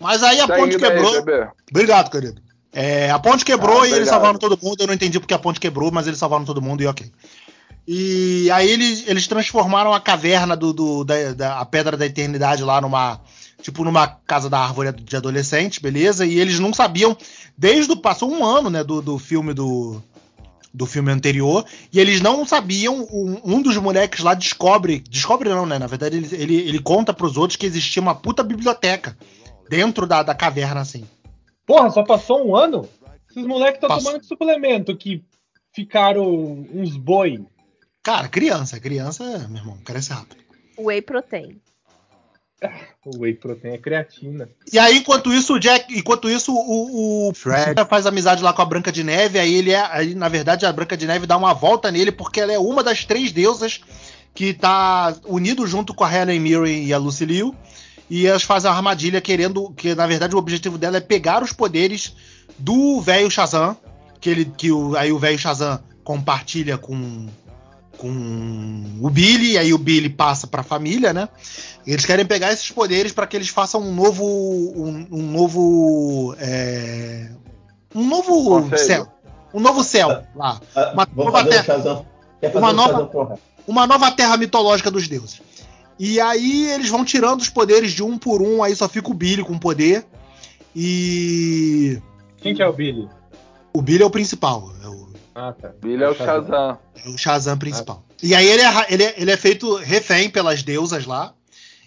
Mas aí a ponte quebrou. Aí, Obrigado, querido. É, a ponte quebrou ah, e eles salvaram todo mundo. Eu não entendi porque a ponte quebrou, mas eles salvaram todo mundo e ok. E aí eles, eles transformaram a caverna do, do da, da, a pedra da eternidade lá numa tipo numa casa da árvore de adolescente, beleza? E eles não sabiam desde o passou um ano, né, do, do filme do do filme anterior, e eles não sabiam, um, um dos moleques lá descobre, descobre não, né, na verdade ele, ele, ele conta pros outros que existia uma puta biblioteca dentro da, da caverna, assim. Porra, só passou um ano? Esses moleques estão tomando suplemento que ficaram uns boi. Cara, criança, criança, meu irmão, cresce rápido. Whey protein. O whey protein é creatina. E aí, enquanto isso, o Jack, enquanto isso, o, o Fred faz amizade lá com a Branca de Neve. Aí ele é, aí, na verdade, a Branca de Neve dá uma volta nele porque ela é uma das três deusas que tá unido junto com a Helen Mirren e a Lucy Liu. E elas fazem a armadilha querendo que, na verdade, o objetivo dela é pegar os poderes do velho Shazam, que ele, que o, aí o velho Shazam compartilha com com o Billy, e aí o Billy passa para a família, né? Eles querem pegar esses poderes para que eles façam um novo, um, um novo, é, um novo Conselho. céu, um novo céu lá, ah, uma nova terra, uma nova, uma nova terra mitológica dos deuses. E aí eles vão tirando os poderes de um por um, aí só fica o Billy com poder. E quem que é o Billy? O Billy é o principal, é o ah, tá. Billy é o Shazam. É o Shazam principal. Ah. E aí ele é, ele, é, ele é feito refém pelas deusas lá.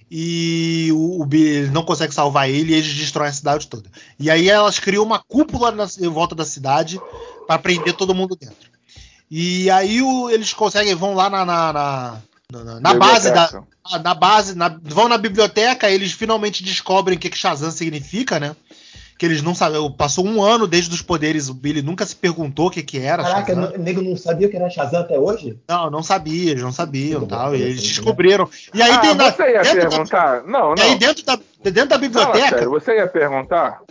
E o, o Billy não consegue salvar ele e eles destroem a cidade toda. E aí elas criam uma cúpula na, em volta da cidade para prender todo mundo dentro. E aí o, eles conseguem, vão lá na, na, na, na, na base da. Na base, na, vão na biblioteca, eles finalmente descobrem o que, que Shazam significa, né? Que eles não sabiam. Passou um ano desde os poderes, o Billy nunca se perguntou o que, que era. Caraca, o nego não sabia o que era Shazam até hoje? Não, não sabia, eles não sabiam tal. E eles descobriram. E aí ah, tem. Você ia perguntar? Da, não, não. E aí dentro da, dentro da biblioteca. Não, sério, você ia perguntar?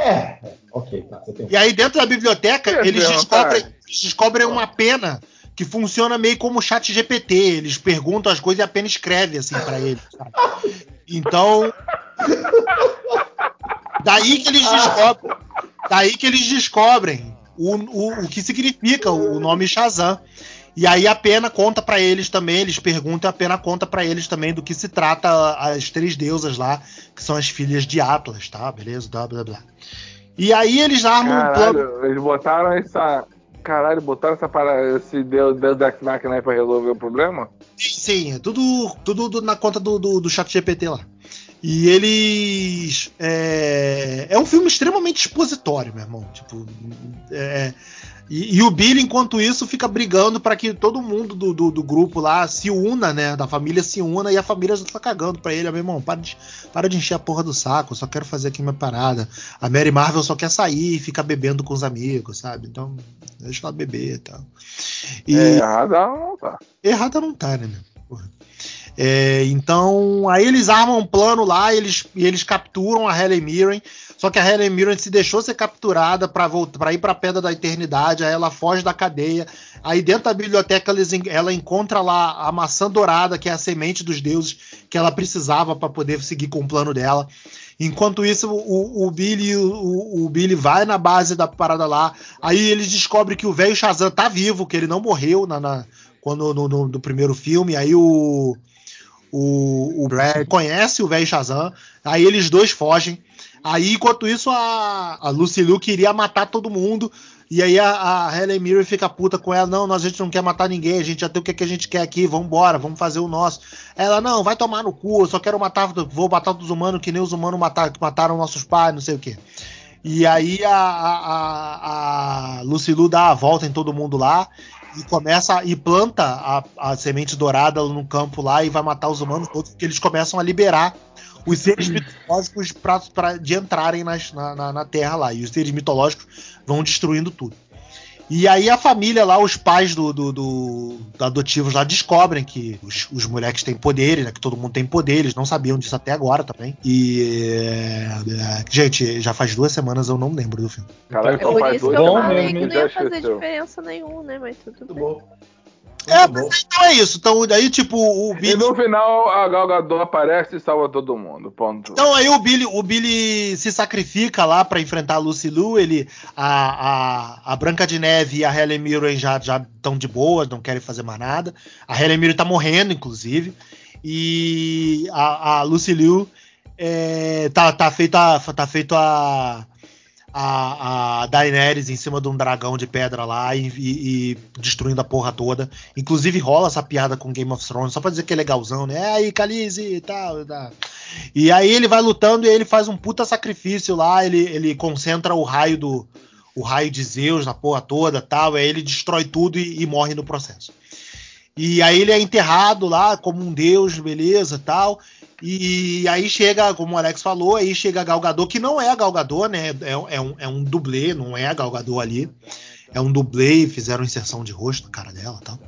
É, é. Ok, tá. E aí dentro da biblioteca, eles descobrem, descobrem uma pena que funciona meio como chat GPT. Eles perguntam as coisas e a pena escreve assim para eles. Sabe? Então. Daí que eles descobrem, daí que eles descobrem o, o, o que significa o nome Shazam. E aí a pena conta para eles também, eles perguntam, a pena conta para eles também do que se trata as três deusas lá, que são as filhas de Atlas, tá? Beleza? Blá blá blá. E aí eles armam Caralho, um plano. Eles botaram essa. Caralho, botaram essa para esse deus, deus da máquina aí pra resolver o problema? Sim, sim, é tudo, tudo na conta do, do, do chat GPT lá. E eles. É, é um filme extremamente expositório, meu irmão. Tipo. É, e, e, o Billy, enquanto isso, fica brigando para que todo mundo do, do, do, grupo lá se una, né? Da família se una e a família já tá cagando pra ele. Meu irmão, para de, para de encher a porra do saco, eu só quero fazer aqui minha parada. A Mary Marvel só quer sair e ficar bebendo com os amigos, sabe? Então, deixa ela beber e tal. E, é, errada não tá. Errada não tá, né, meu? Porra. É, então, aí eles armam um plano lá eles, e eles capturam a Helen Mirren. Só que a Helen Mirren se deixou ser capturada para ir para a Pedra da Eternidade. Aí ela foge da cadeia. Aí dentro da biblioteca ela encontra lá a maçã dourada, que é a semente dos deuses, que ela precisava para poder seguir com o plano dela. Enquanto isso, o, o Billy o, o, Billy vai na base da parada lá. Aí eles descobrem que o velho Shazam tá vivo, que ele não morreu na, na quando no, no, no, primeiro filme. Aí o o, o Brad conhece o velho Shazam. Aí eles dois fogem. Aí, enquanto isso, a, a Lucy Liu queria matar todo mundo. E aí a, a Helen Mirren fica puta com ela. Não, nós, a gente não quer matar ninguém. A gente já tem o que, que a gente quer aqui. Vamos embora, vamos fazer o nosso. Ela, não, vai tomar no cu. Eu só quero matar. Vou matar os humanos que nem os humanos mataram, que mataram nossos pais, não sei o que. E aí a, a, a Lucy Liu dá a volta em todo mundo lá e começa e planta a, a semente dourada no campo lá e vai matar os humanos todos, porque eles começam a liberar os seres mitológicos pra, pra, de entrarem nas, na, na, na, Terra lá. E os seres mitológicos vão destruindo tudo. E aí a família lá, os pais do, do, do, do adotivos lá descobrem que os, os, moleques têm poderes, né? Que todo mundo tem poderes, não sabiam disso até agora também. E. É, gente, já faz duas semanas eu não lembro do filme. Caraca, é por isso que eu falei que não ia fazer diferença nenhuma, né? Mas tudo Muito bem. Bom. É, então é isso. Então, aí, tipo, o Billy. E no final a Gal Gadot aparece e salva todo mundo. Ponto. Então aí o Billy, o Billy se sacrifica lá para enfrentar a Lucy Liu. Ele, a, a, a Branca de Neve e a Helen Mirren já estão de boa, não querem fazer mais nada. A Helen Mirren tá morrendo, inclusive. E a, a Lucy Liu é, tá, tá feito a. Tá feito a a, a Daenerys em cima de um dragão de pedra lá e, e, e, destruindo a porra toda. Inclusive rola essa piada com Game of Thrones, só pra dizer que é legalzão, né? É aí, Khaleesi e tal, tal. E aí ele vai lutando e ele faz um puta sacrifício lá, ele, ele concentra o raio do. O raio de Zeus na porra toda tal. Aí ele destrói tudo e, e morre no processo. E aí ele é enterrado lá como um deus, beleza, tal. E aí chega, como o Alex falou, aí chega a Galgador, que não é a Galgador, né? É, é, um, é um dublê, não é a Galgador ali. É um dublê e fizeram inserção de rosto na cara dela tal.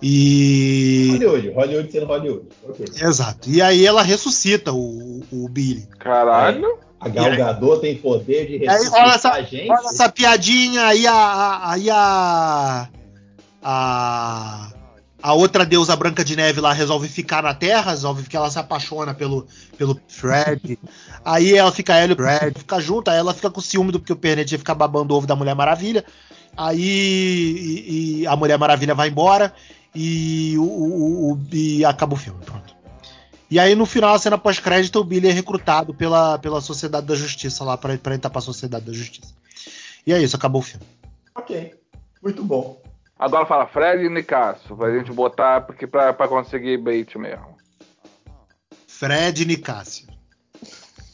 E. Hollywood, Hollywood sendo Hollywood. Okay. Exato. E aí ela ressuscita o, o Billy. Caralho! É. A Galgador tem poder de ressuscitar aí, essa, a gente. Olha essa piadinha, aí a. Aí a. A a outra deusa Branca de Neve lá resolve ficar na Terra, resolve que ela se apaixona pelo, pelo Fred. aí ela fica ela e o Fred, fica junto, aí ela fica com ciúme do porque o Pernet fica babando o ovo da Mulher Maravilha. Aí e, e a Mulher Maravilha vai embora e, o, o, o, e acaba o filme, pronto. E aí no final, a cena pós-crédito, o Billy é recrutado pela, pela Sociedade da Justiça lá para entrar pra Sociedade da Justiça. E é isso, acabou o filme. Ok, muito bom. Agora fala Fred e Nicasso, pra gente botar porque pra, pra conseguir bait mesmo. Fred e Nicásio.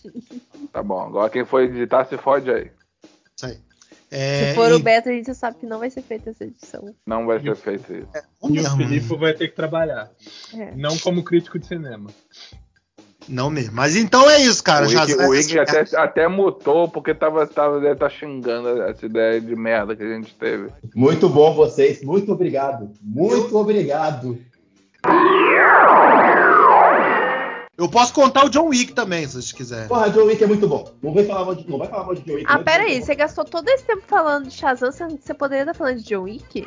Tá bom, agora quem for editar se fode aí. Isso aí. É, Se for e... o Beto, a gente sabe que não vai ser feita essa edição. Não vai ser feito isso. É, e o Felipe vai ter que trabalhar. É. Não como crítico de cinema. Não mesmo. Mas então é isso, cara. O já, o Rick até, até mutou porque tava, tava, deve tá xingando essa ideia de merda que a gente teve. Muito bom vocês. Muito obrigado. Muito obrigado. Eu posso contar o John Wick também, se vocês quiserem. Porra, John Wick é muito bom. Não vai falar mal de, não vai falar mal de John Wick. Ah, pera aí. Você gastou todo esse tempo falando de Shazam, você poderia estar falando de John Wick?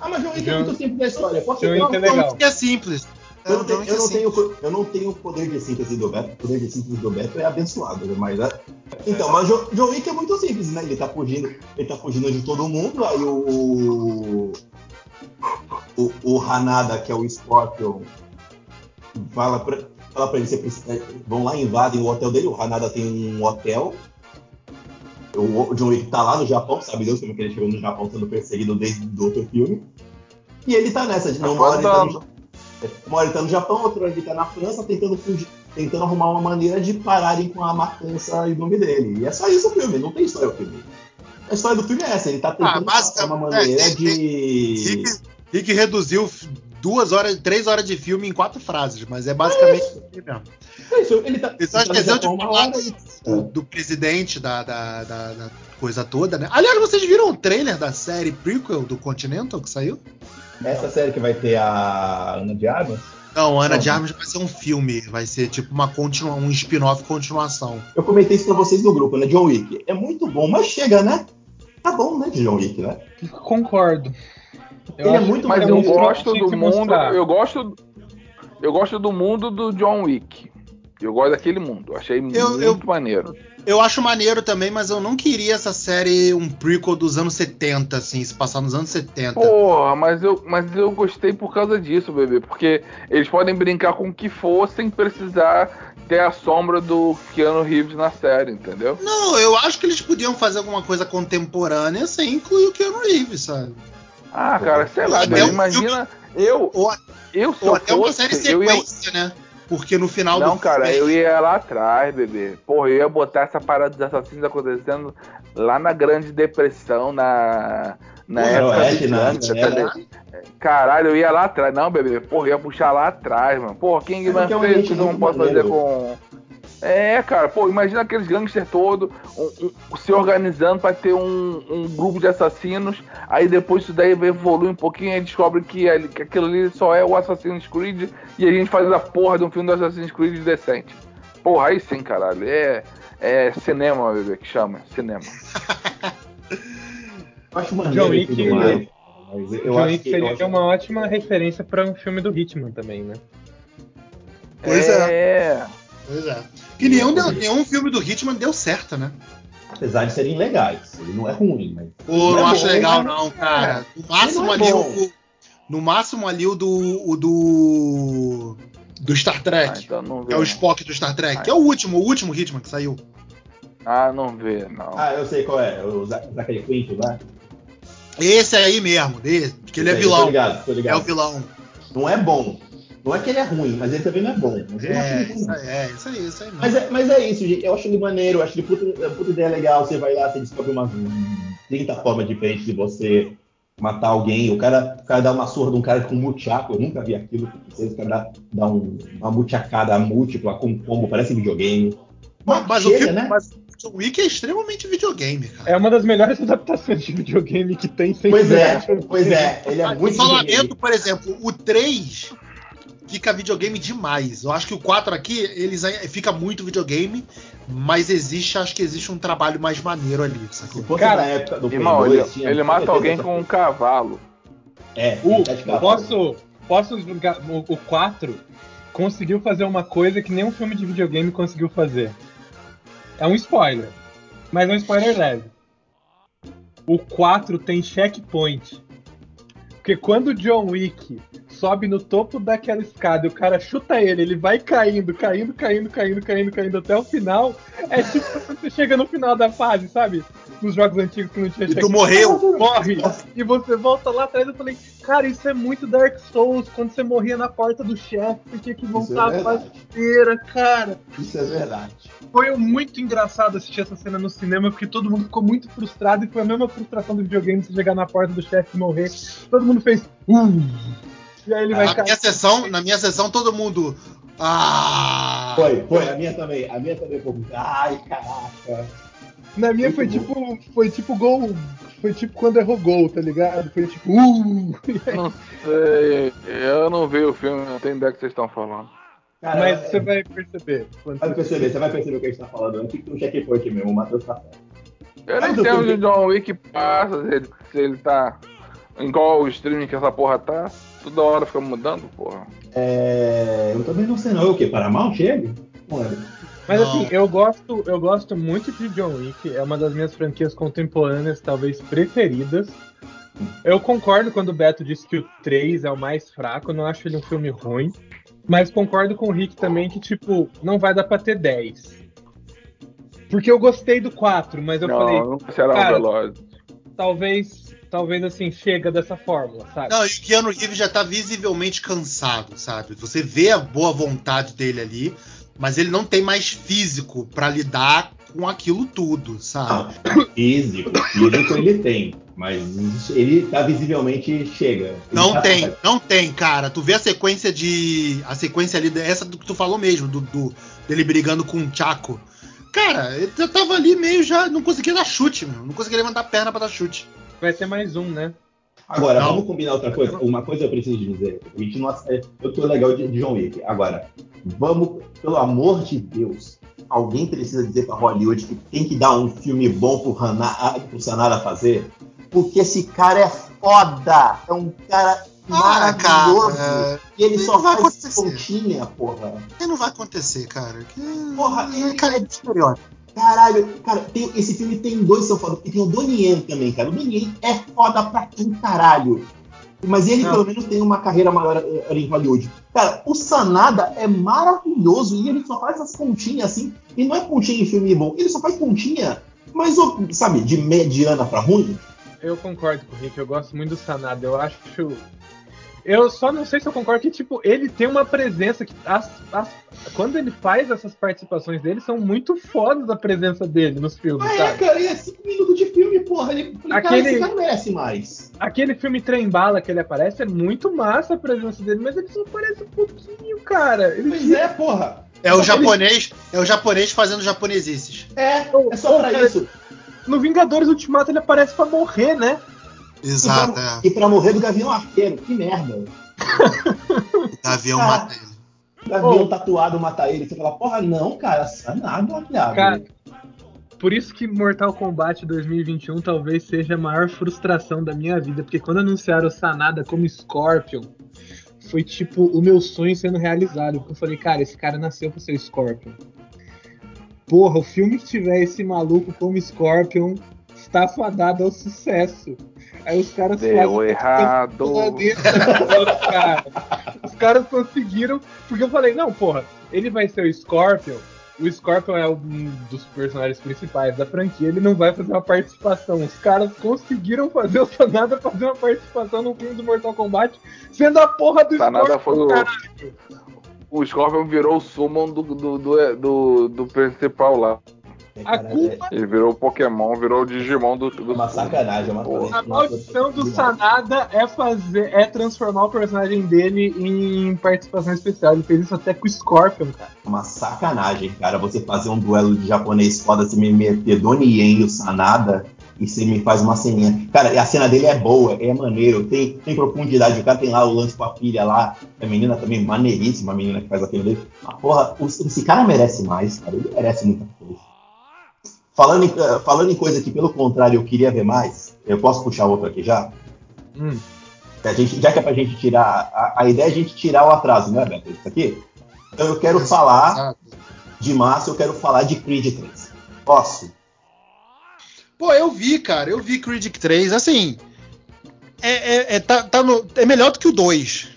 Ah, mas John Wick é muito simples da história. Posso John Wick é legal. John Wick é simples. Eu não, tenho, eu, não tenho, eu não tenho o poder de síntese do Beto. O poder de síntese do Beto é abençoado, né? mas. É... Então, mas o John Wick é muito simples, né? Ele tá fugindo, ele tá fugindo de todo mundo, aí o. O, o Hanada, que é o Scorpion, fala pra, fala pra ele: você precisa, é, vão lá, invadem o hotel dele. O Hanada tem um hotel. O, John Wick tá lá no Japão, sabe Deus como que ele chegou no Japão sendo perseguido desde o outro filme. E ele tá nessa, de não mora uma hora ele tá no Japão, outra hora ele tá na França, tentando fugir, tentando arrumar uma maneira de pararem com a matança e o nome dele. E é só isso o filme, não tem história o filme. A história do filme é essa, ele tá tentando ah, uma maneira é, de. Rick, Rick reduziu duas horas, três horas de filme em quatro frases, mas é basicamente isso mesmo. É isso, ele tá. Ele só esqueceu de falar do, é. do, presidente da, da, da, da, coisa toda, né? Aliás, vocês viram o trailer da série prequel do Continental que saiu? Essa série que vai ter a Ana de Armas? Não, Ana de Armas vai ser um filme, vai ser tipo uma continua, um spin-off continuação. Eu comentei isso pra vocês no grupo, né? John Wick. É muito bom, mas chega, né? Tá bom, né, de John Wick, né? Concordo. Eu Ele é muito Mas eu gosto do mundo, eu gosto Eu gosto do mundo do John Wick. Eu gosto daquele mundo. Achei eu, muito eu, maneiro. Eu acho maneiro também, mas eu não queria essa série um prequel dos anos 70, assim, se passar nos anos 70. Porra, mas eu, mas eu gostei por causa disso, bebê. Porque eles podem brincar com o que for sem precisar ter a sombra do Keanu Reeves na série, entendeu? Não, eu acho que eles podiam fazer alguma coisa contemporânea sem incluir o Keanu Reeves, sabe? Ah, cara, sei lá, imagina. Eu, eu, eu se ou até fosse, uma série sequência, ia... né? Porque no final Não, do cara, filme... eu ia lá atrás, bebê. Porra, eu ia botar essa parada dos assassinos acontecendo lá na Grande Depressão, na. Na Porra, época Oeste, né? É, Caralho, eu ia lá atrás. Não, bebê, porra, eu ia puxar lá atrás, mano. Porra, é fez não posso fazer com. É, cara, pô, imagina aqueles gangsters todos um, um, se organizando para ter um, um, grupo de assassinos, aí depois isso daí evolui um pouquinho e descobre que, que aquilo ali só é o Assassin's Creed e a gente faz a porra de um filme do Assassin's Creed decente. Porra, aí sim, caralho. É, é cinema, bebê, que chama. Cinema. acho maneiro John Wick, John Wick seria acho... uma ótima referência para um filme do Hitman também, né? Pois é. é. Pois é. Que nenhum, deu, nenhum filme do Hitman deu certo, né? Apesar de serem legais. Ele não é ruim, mas. Pô, não, não é acho bom, legal, não, cara. No máximo é ali o. No máximo ali o do. O do. Do Star Trek. Ah, então é o Spock do Star Trek. Ah, que é o último, o último Hitman que saiu. Ah, não vê, não. Ah, eu sei qual é. O Zachary Quinto lá. Esse aí mesmo, desse, porque ele é vilão. Tô ligado, tô ligado. É o vilão. Não é bom, não é que ele é ruim, mas ele também não é bom. Mas é, ele ruim. É, isso aí, isso aí. Mas é, mas é isso, gente. Eu acho ele maneiro, eu acho ele puta, puta ideia legal. Você vai lá, você descobre umas 30 formas diferentes de você matar alguém. O cara, o cara dá uma surra de um cara com muchaco. Eu nunca vi aquilo. O cara dá, dá um, uma muchacada múltipla com um combo, parece videogame. Mas, mas chega, o filme, né? Mas... O Wiki é extremamente videogame, cara. É uma das melhores adaptações de videogame que tem sempre. Pois é, pois é. Ele é muito. Falamento, por exemplo, o 3 fica videogame demais. Eu acho que o 4 aqui, eles fica muito videogame, mas existe, acho que existe um trabalho mais maneiro ali. Cara, época do irmão, ele, ele mata alguém com um cavalo. É, o, posso, posso o, o 4 conseguiu fazer uma coisa que nenhum filme de videogame conseguiu fazer. É um spoiler, mas é um spoiler leve. O 4 tem checkpoint. Porque quando o John Wick sobe no topo daquela escada e o cara chuta ele, ele vai caindo, caindo, caindo, caindo, caindo, caindo até o final. É tipo quando você chega no final da fase, sabe? Nos jogos antigos que não tinha E tu morreu! Morre! E você volta lá atrás eu falei, cara, isso é muito Dark Souls, quando você morria na porta do chefe, você tinha que voltar é a fase inteira, cara. Isso é verdade. Foi muito engraçado assistir essa cena no cinema, porque todo mundo ficou muito frustrado e foi a mesma frustração do videogame você chegar na porta do chefe e morrer. Todo mundo fez. Uh, e aí ele vai na cair. Minha sessão, na minha sessão, todo mundo. Ah! Foi, foi, a minha também. A minha também foi. Ai, caraca. Na minha foi tipo. Foi tipo gol. Foi tipo quando errou gol, tá ligado? Foi tipo. Uh! Não sei. Eu não vi o filme, não tenho ideia do que vocês estão falando. Cara, Mas você vai perceber. Vai perceber, você vai perceber o que a gente tá falando. Antes que o checkpoint mesmo, o Matheus tá certo. Eu nem sei onde o John Wick passa, se ele, se ele tá. Em qual streaming que essa porra tá. Toda hora fica mudando, porra. É. Eu também não sei não. É o quê? Paramount chega? Mas não. assim, eu gosto, eu gosto muito de John Wick, é uma das minhas franquias contemporâneas, talvez preferidas. Eu concordo quando o Beto disse que o 3 é o mais fraco, eu não acho ele um filme ruim. Mas concordo com o Rick também que, tipo, não vai dar pra ter 10. Porque eu gostei do 4, mas eu não, falei. Não será cara, um veloz. Talvez talvez assim, chega dessa fórmula, sabe? Não, e o Keanu Reeves já tá visivelmente cansado, sabe? Você vê a boa vontade dele ali, mas ele não tem mais físico para lidar com aquilo tudo, sabe? físico, físico ele tem, mas ele tá visivelmente chega. Ele não tá tem, não tem, cara. Tu vê a sequência de. A sequência ali, essa do que tu falou mesmo, do, do dele brigando com o Chaco. Cara, ele já tava ali meio já. Não conseguia dar chute, meu. Não conseguia levantar a perna pra dar chute vai ter mais um, né? Agora, não. vamos combinar outra coisa. Uma coisa eu preciso dizer. A gente não, eu tô legal de, de John Wick. Agora, vamos, pelo amor de Deus, alguém precisa dizer para Hollywood que tem que dar um filme bom pro, Hana, pro Sanada fazer? Porque esse cara é foda. É um cara ah, maravilhoso. Cara, e ele só vai faz acontecer. pontinha, porra. E não vai acontecer, cara. Que... Porra, ele, cara, é estereótipo. Caralho, cara, tem, esse filme tem dois são foda. E tem o Donnie também, cara. O Donnie é foda pra um caralho. Mas ele, não. pelo menos, tem uma carreira maior eh, em Hollywood. Cara, o Sanada é maravilhoso e ele só faz as pontinhas assim. E não é pontinha em filme bom, ele só faz pontinha, mas, sabe, de mediana pra ruim. Eu concordo com o Rick, eu gosto muito do Sanada. Eu acho eu só não sei se eu concordo que, tipo, ele tem uma presença que. As, as, quando ele faz essas participações dele, são muito fodas a presença dele nos filmes. Ah, é, cara, e é cinco minutos de filme, porra. Ele, aquele, cara, merece mais. Aquele filme Trem Bala que ele aparece é muito massa a presença dele, mas ele só aparece um pouquinho, cara. Ele pois é, porra. É o japonês, é o japonês fazendo japonesices. É, é só pra cara, isso. No Vingadores Ultimato ele aparece pra morrer, né? Exato. E pra, é. e pra morrer do Gavião Arqueiro, que merda. o Gavião cara, mata ele. O Gavião oh. tatuado mata ele. Você fala, porra, não, cara, nada, viado. Cara, por isso que Mortal Kombat 2021 talvez seja a maior frustração da minha vida, porque quando anunciaram o Sanada como Scorpion, foi tipo o meu sonho sendo realizado. Porque eu falei, cara, esse cara nasceu pra ser Scorpion. Porra, o filme que tiver esse maluco como Scorpion está fadado ao sucesso. Aí os caras Deu errado. cara. Os caras conseguiram. Porque eu falei, não, porra, ele vai ser o Scorpion. O Scorpion é um dos personagens principais da franquia, ele não vai fazer uma participação. Os caras conseguiram fazer o Sanada fazer uma participação no filme do Mortal Kombat, sendo a porra do Sanada Scorpion. Foi o... o Scorpion virou o summon do, do, do, do, do principal lá. A culpa. Ele virou o Pokémon, virou o Digimon do. do... Uma sacanagem, é uma A maldição do Sanada é fazer. é transformar o personagem dele em participação especial. Ele fez isso até com o Scorpion, cara. Uma sacanagem, cara. Você fazer um duelo de japonês foda, você me meter Donnie e o Sanada e você me faz uma ceninha. Cara, a cena dele é boa, é maneiro, tem, tem profundidade. O cara tem lá o lance com a filha lá, a menina também maneiríssima, a menina que faz aquilo dele. Mas, porra, esse cara merece mais, cara. Ele merece muita coisa. Falando em, eh, falando em coisa que, pelo contrário, eu queria ver mais, eu posso puxar outro aqui já? Hum. A gente, já que é pra gente tirar. A, a, ideia é a gente tirar o atraso, né, Beto? Isso aqui? Então eu quero falar de massa, eu quero falar de Creed 3. Posso? Pô, eu vi, cara, eu vi Creed 3, assim. É, é, é tá, tá no, é melhor do que o 2.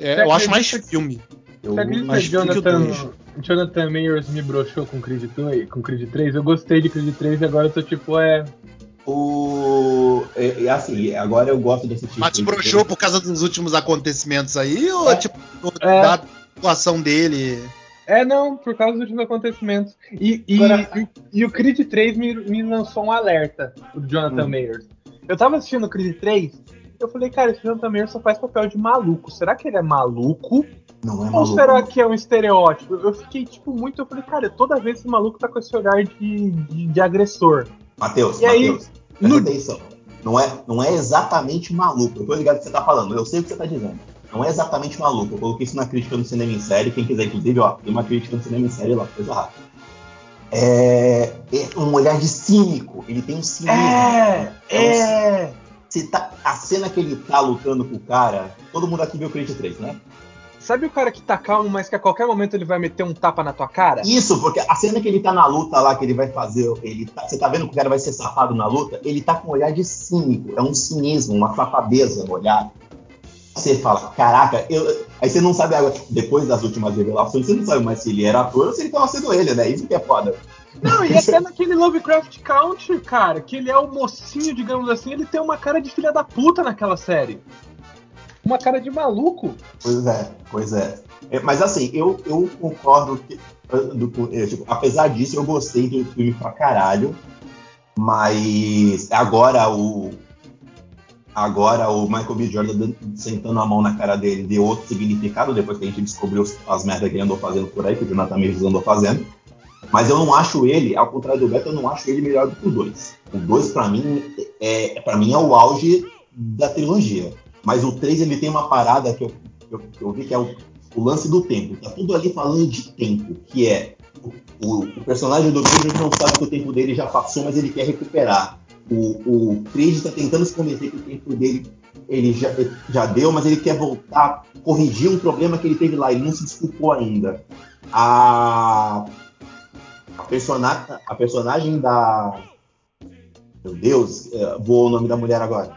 É, eu acho mais filme. Eu, mais filme que o 2. Jonathan Mayers me broxou com Creed 2, com Creed 3. Eu gostei de Creed 3 e agora eu tô tipo, é. O. É, é assim, agora eu gosto desse tipo. Mas te broxou por causa dos últimos acontecimentos aí? Ou é. tipo, é. da atuação dele? É, não, por causa dos últimos acontecimentos. E, e, agora... e, e o Creed 3 me, me lançou um alerta, o Jonathan hum. Mayers. Eu tava assistindo o Creed 3, eu falei, cara, esse Jonathan Mayers só faz papel de maluco. Será que ele é maluco? Não é Ou será que é um estereótipo? Eu fiquei, tipo, muito. Eu falei, cara, toda vez esse maluco tá com esse olhar de, de, de agressor. Matheus, Matheus, no... atenção. Não é, não é exatamente maluco. Eu tô ligado que você tá falando, eu sei o que você tá dizendo. Não é exatamente maluco. Eu coloquei isso na crítica do cinema em série. Quem quiser, inclusive, ó, tem uma crítica do cinema em série lá, coisa rápida. É, é um olhar de cínico. Ele tem um cinismo. É, é. Um, você tá, a cena que ele tá lutando com o cara. Todo mundo aqui viu o Creed 3, né? Sabe o cara que tá calmo, mas que a qualquer momento ele vai meter um tapa na tua cara? Isso, porque a cena que ele tá na luta lá, que ele vai fazer, ele tá, você tá vendo que o cara vai ser safado na luta? Ele tá com um olhar de cínico, é um cinismo, uma safadeza no olhar. Você fala, caraca, eu... aí você não sabe agora, depois das últimas revelações, você não sabe mais se ele era ator ou se ele tava sendo ele, né? Isso que é foda. Não, e até naquele Lovecraft Country, cara, que ele é o mocinho, digamos assim, ele tem uma cara de filha da puta naquela série uma cara de maluco. Pois é, pois é. é mas assim, eu, eu concordo que, do, tipo, apesar disso, eu gostei do filme pra caralho. Mas agora o. Agora o Michael B. Jordan sentando a mão na cara dele deu outro significado depois que a gente descobriu as merdas que ele andou fazendo por aí, que o Jonathan Majors andou fazendo. Mas eu não acho ele, ao contrário do Beto, eu não acho ele melhor do que o 2. O 2, para mim, é, para mim, é o auge da trilogia. Mas o 3 ele tem uma parada que eu, eu, eu vi que é o, o, lance do tempo. Tá tudo ali falando de tempo, que é o, o, o personagem do Creed não sabe que o tempo dele já passou, mas ele quer recuperar. O, o Creed está tentando se convencer que o tempo dele ele já, já deu, mas ele quer voltar, corrigir um problema que ele teve lá, ele não se desculpou ainda. A, a, persona, a personagem da. Meu Deus, é, voou o nome da mulher agora.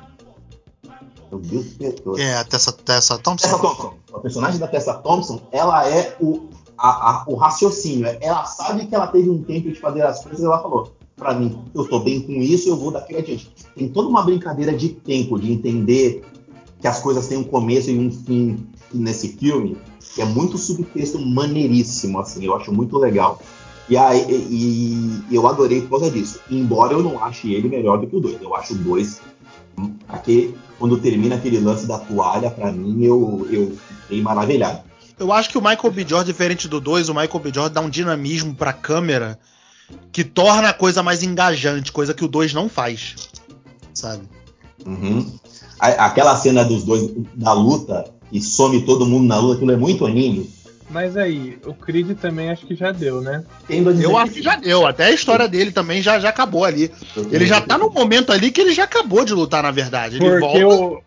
Meu Deus, Deus. É, a Tessa, Tessa Thompson. Tessa Thompson. A personagem da Tessa Thompson, ela é o, a, a, o raciocínio. Ela sabe que ela teve um tempo de fazer as coisas e ela falou: para mim, eu estou bem com isso, eu vou daqui adiante. Tem toda uma brincadeira de tempo, de entender que as coisas têm um começo e um fim nesse filme, que é muito subtexto maneiríssimo, assim, eu acho muito legal. E, aí, e, e eu adorei por causa disso. Embora eu não ache ele melhor do que o 2. Eu acho o 2. Quando termina aquele lance da toalha, para mim, eu, eu fiquei maravilhado. Eu acho que o Michael B. Jordan, diferente do 2, o Michael B. Jordan dá um dinamismo pra câmera que torna a coisa mais engajante, coisa que o 2 não faz. Sabe? Uhum. Aquela cena dos dois da luta e some todo mundo na luta, aquilo é muito anime. Mas aí, o Creed também acho que já deu, né? Eu acho que já deu. Até a história dele também já, já acabou ali. Ele já tá no momento ali que ele já acabou de lutar, na verdade. Ele porque, volta... o,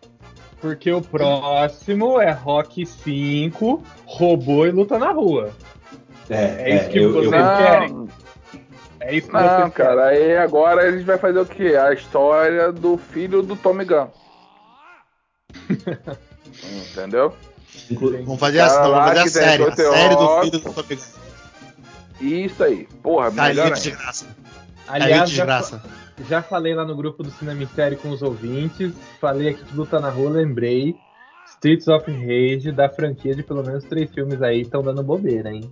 porque o próximo é Rock 5, robô e luta na rua. É, é isso que eu, vocês eu... querem. É isso que Não, cara, aí agora a gente vai fazer o quê? A história do filho do Tommy Gunn. Entendeu? Vamos fazer, a, vamos fazer a série. A série do filho do Top Gun. Isso aí. Porra, tá melhor de graça. Aliás, de graça. Já, já falei lá no grupo do Cinema Série com os ouvintes. Falei aqui que Luta na Rua, lembrei. Streets of Rage, da franquia de pelo menos três filmes aí, estão dando bobeira, hein?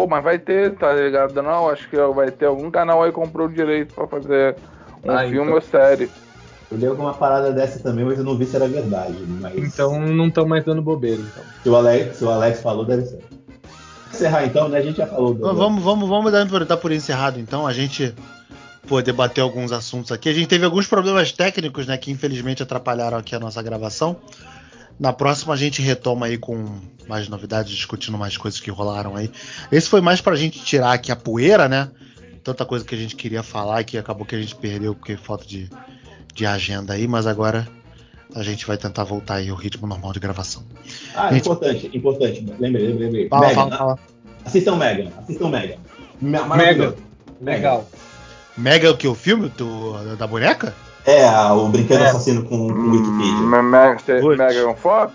Pô, mas vai ter, tá ligado? Não, acho que vai ter algum canal aí que comprou o direito pra fazer um ah, filme então. ou série. Eu li alguma parada dessa também, mas eu não vi se era verdade. Mas... Então não estão mais dando bobeira. Então. Se, o Alex, se o Alex falou, deve ser. Encerrar então, né? A gente já falou. Do... Vamos, vamos, vamos dar, dar por encerrado então. A gente pô, debater alguns assuntos aqui. A gente teve alguns problemas técnicos, né? Que infelizmente atrapalharam aqui a nossa gravação. Na próxima a gente retoma aí com mais novidades, discutindo mais coisas que rolaram aí. Esse foi mais pra gente tirar aqui a poeira, né? Tanta coisa que a gente queria falar que acabou que a gente perdeu porque falta de, de agenda aí, mas agora a gente vai tentar voltar aí ao ritmo normal de gravação. Ah, gente... importante, importante. Lembrei, lembrei, lembrei. Fala, Megan, fala, fala. Assistam Mega, assistam Mega. Mega. Legal. Mega é o que? O filme do, da boneca? É, o Brinquedo é. Assassino com, com o Wikipedia. Mega é um Fox?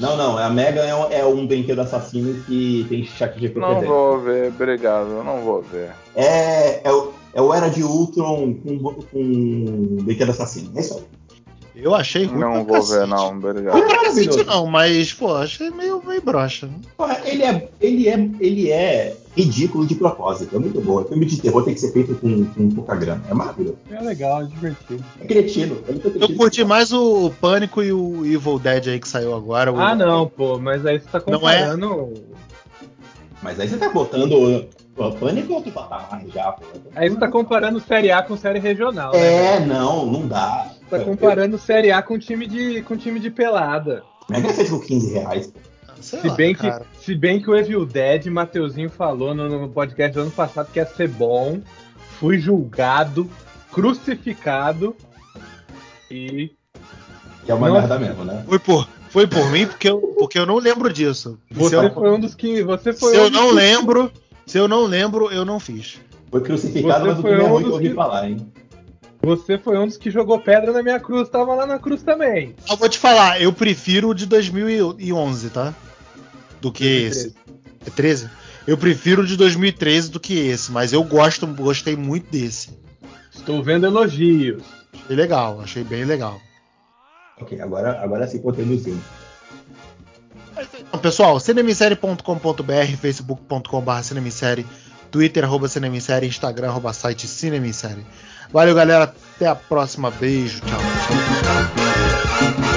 Não, não, a Mega é um, é um brinquedo assassino que tem chat GPT. Não vou ver, obrigado, não vou ver. É, é, o, é o Era de Ultron com, com brinquedo assassino. É isso aí. Eu achei ruim. Não vou cacete. ver, não, obrigado. Não cacete, não, mas, pô, achei meio, meio broxa. Ele é, ele, é, ele é ridículo de propósito, é muito bom. O filme de terror tem que ser feito com, com pouca grana. É maravilhoso. É legal, é divertido. É cretino. É cretino. Eu curti mais o Pânico e o Evil Dead aí que saiu agora. Ah, não, pô, mas aí você tá comparando. Não é... Mas aí você tá botando Pô, Pânico é outro patamar já, pô. Aí você tá comparando Série A com Série Regional. Né? É, né? não, não dá. Tá comparando eu... Série A com time de, com time de pelada. Como é que é feito com 15 reais, pô? Se, lá, bem que, se bem que o Evil Dead, Mateuzinho falou no, no, podcast do ano passado que ia ser bom. Fui julgado, crucificado e. Que é uma Nossa. merda mesmo, né? Foi por, foi por mim porque eu, porque eu não lembro disso. Você eu, foi um dos que. Você foi se um eu não lembro, se eu não lembro, eu não fiz. Foi crucificado, você mas o é ruim que eu ouvi que... falar, hein? Você foi um dos que jogou pedra na minha cruz, tava lá na cruz também. Eu vou te falar, eu prefiro o de 2011, tá? Do que 2013. esse. É 13? Eu prefiro o de 2013 do que esse, mas eu gosto, gostei muito desse. Estou vendo elogios. Achei legal, achei bem legal. Ok, agora, agora sim contei sim. Então, pessoal, cinemissérie.com.br, facebook.com.br cinemissérie, twitter, arroba cinemissérie, instagram, arroba site cinemissérie. Valeu, galera. Até a próxima. Beijo. Tchau. tchau.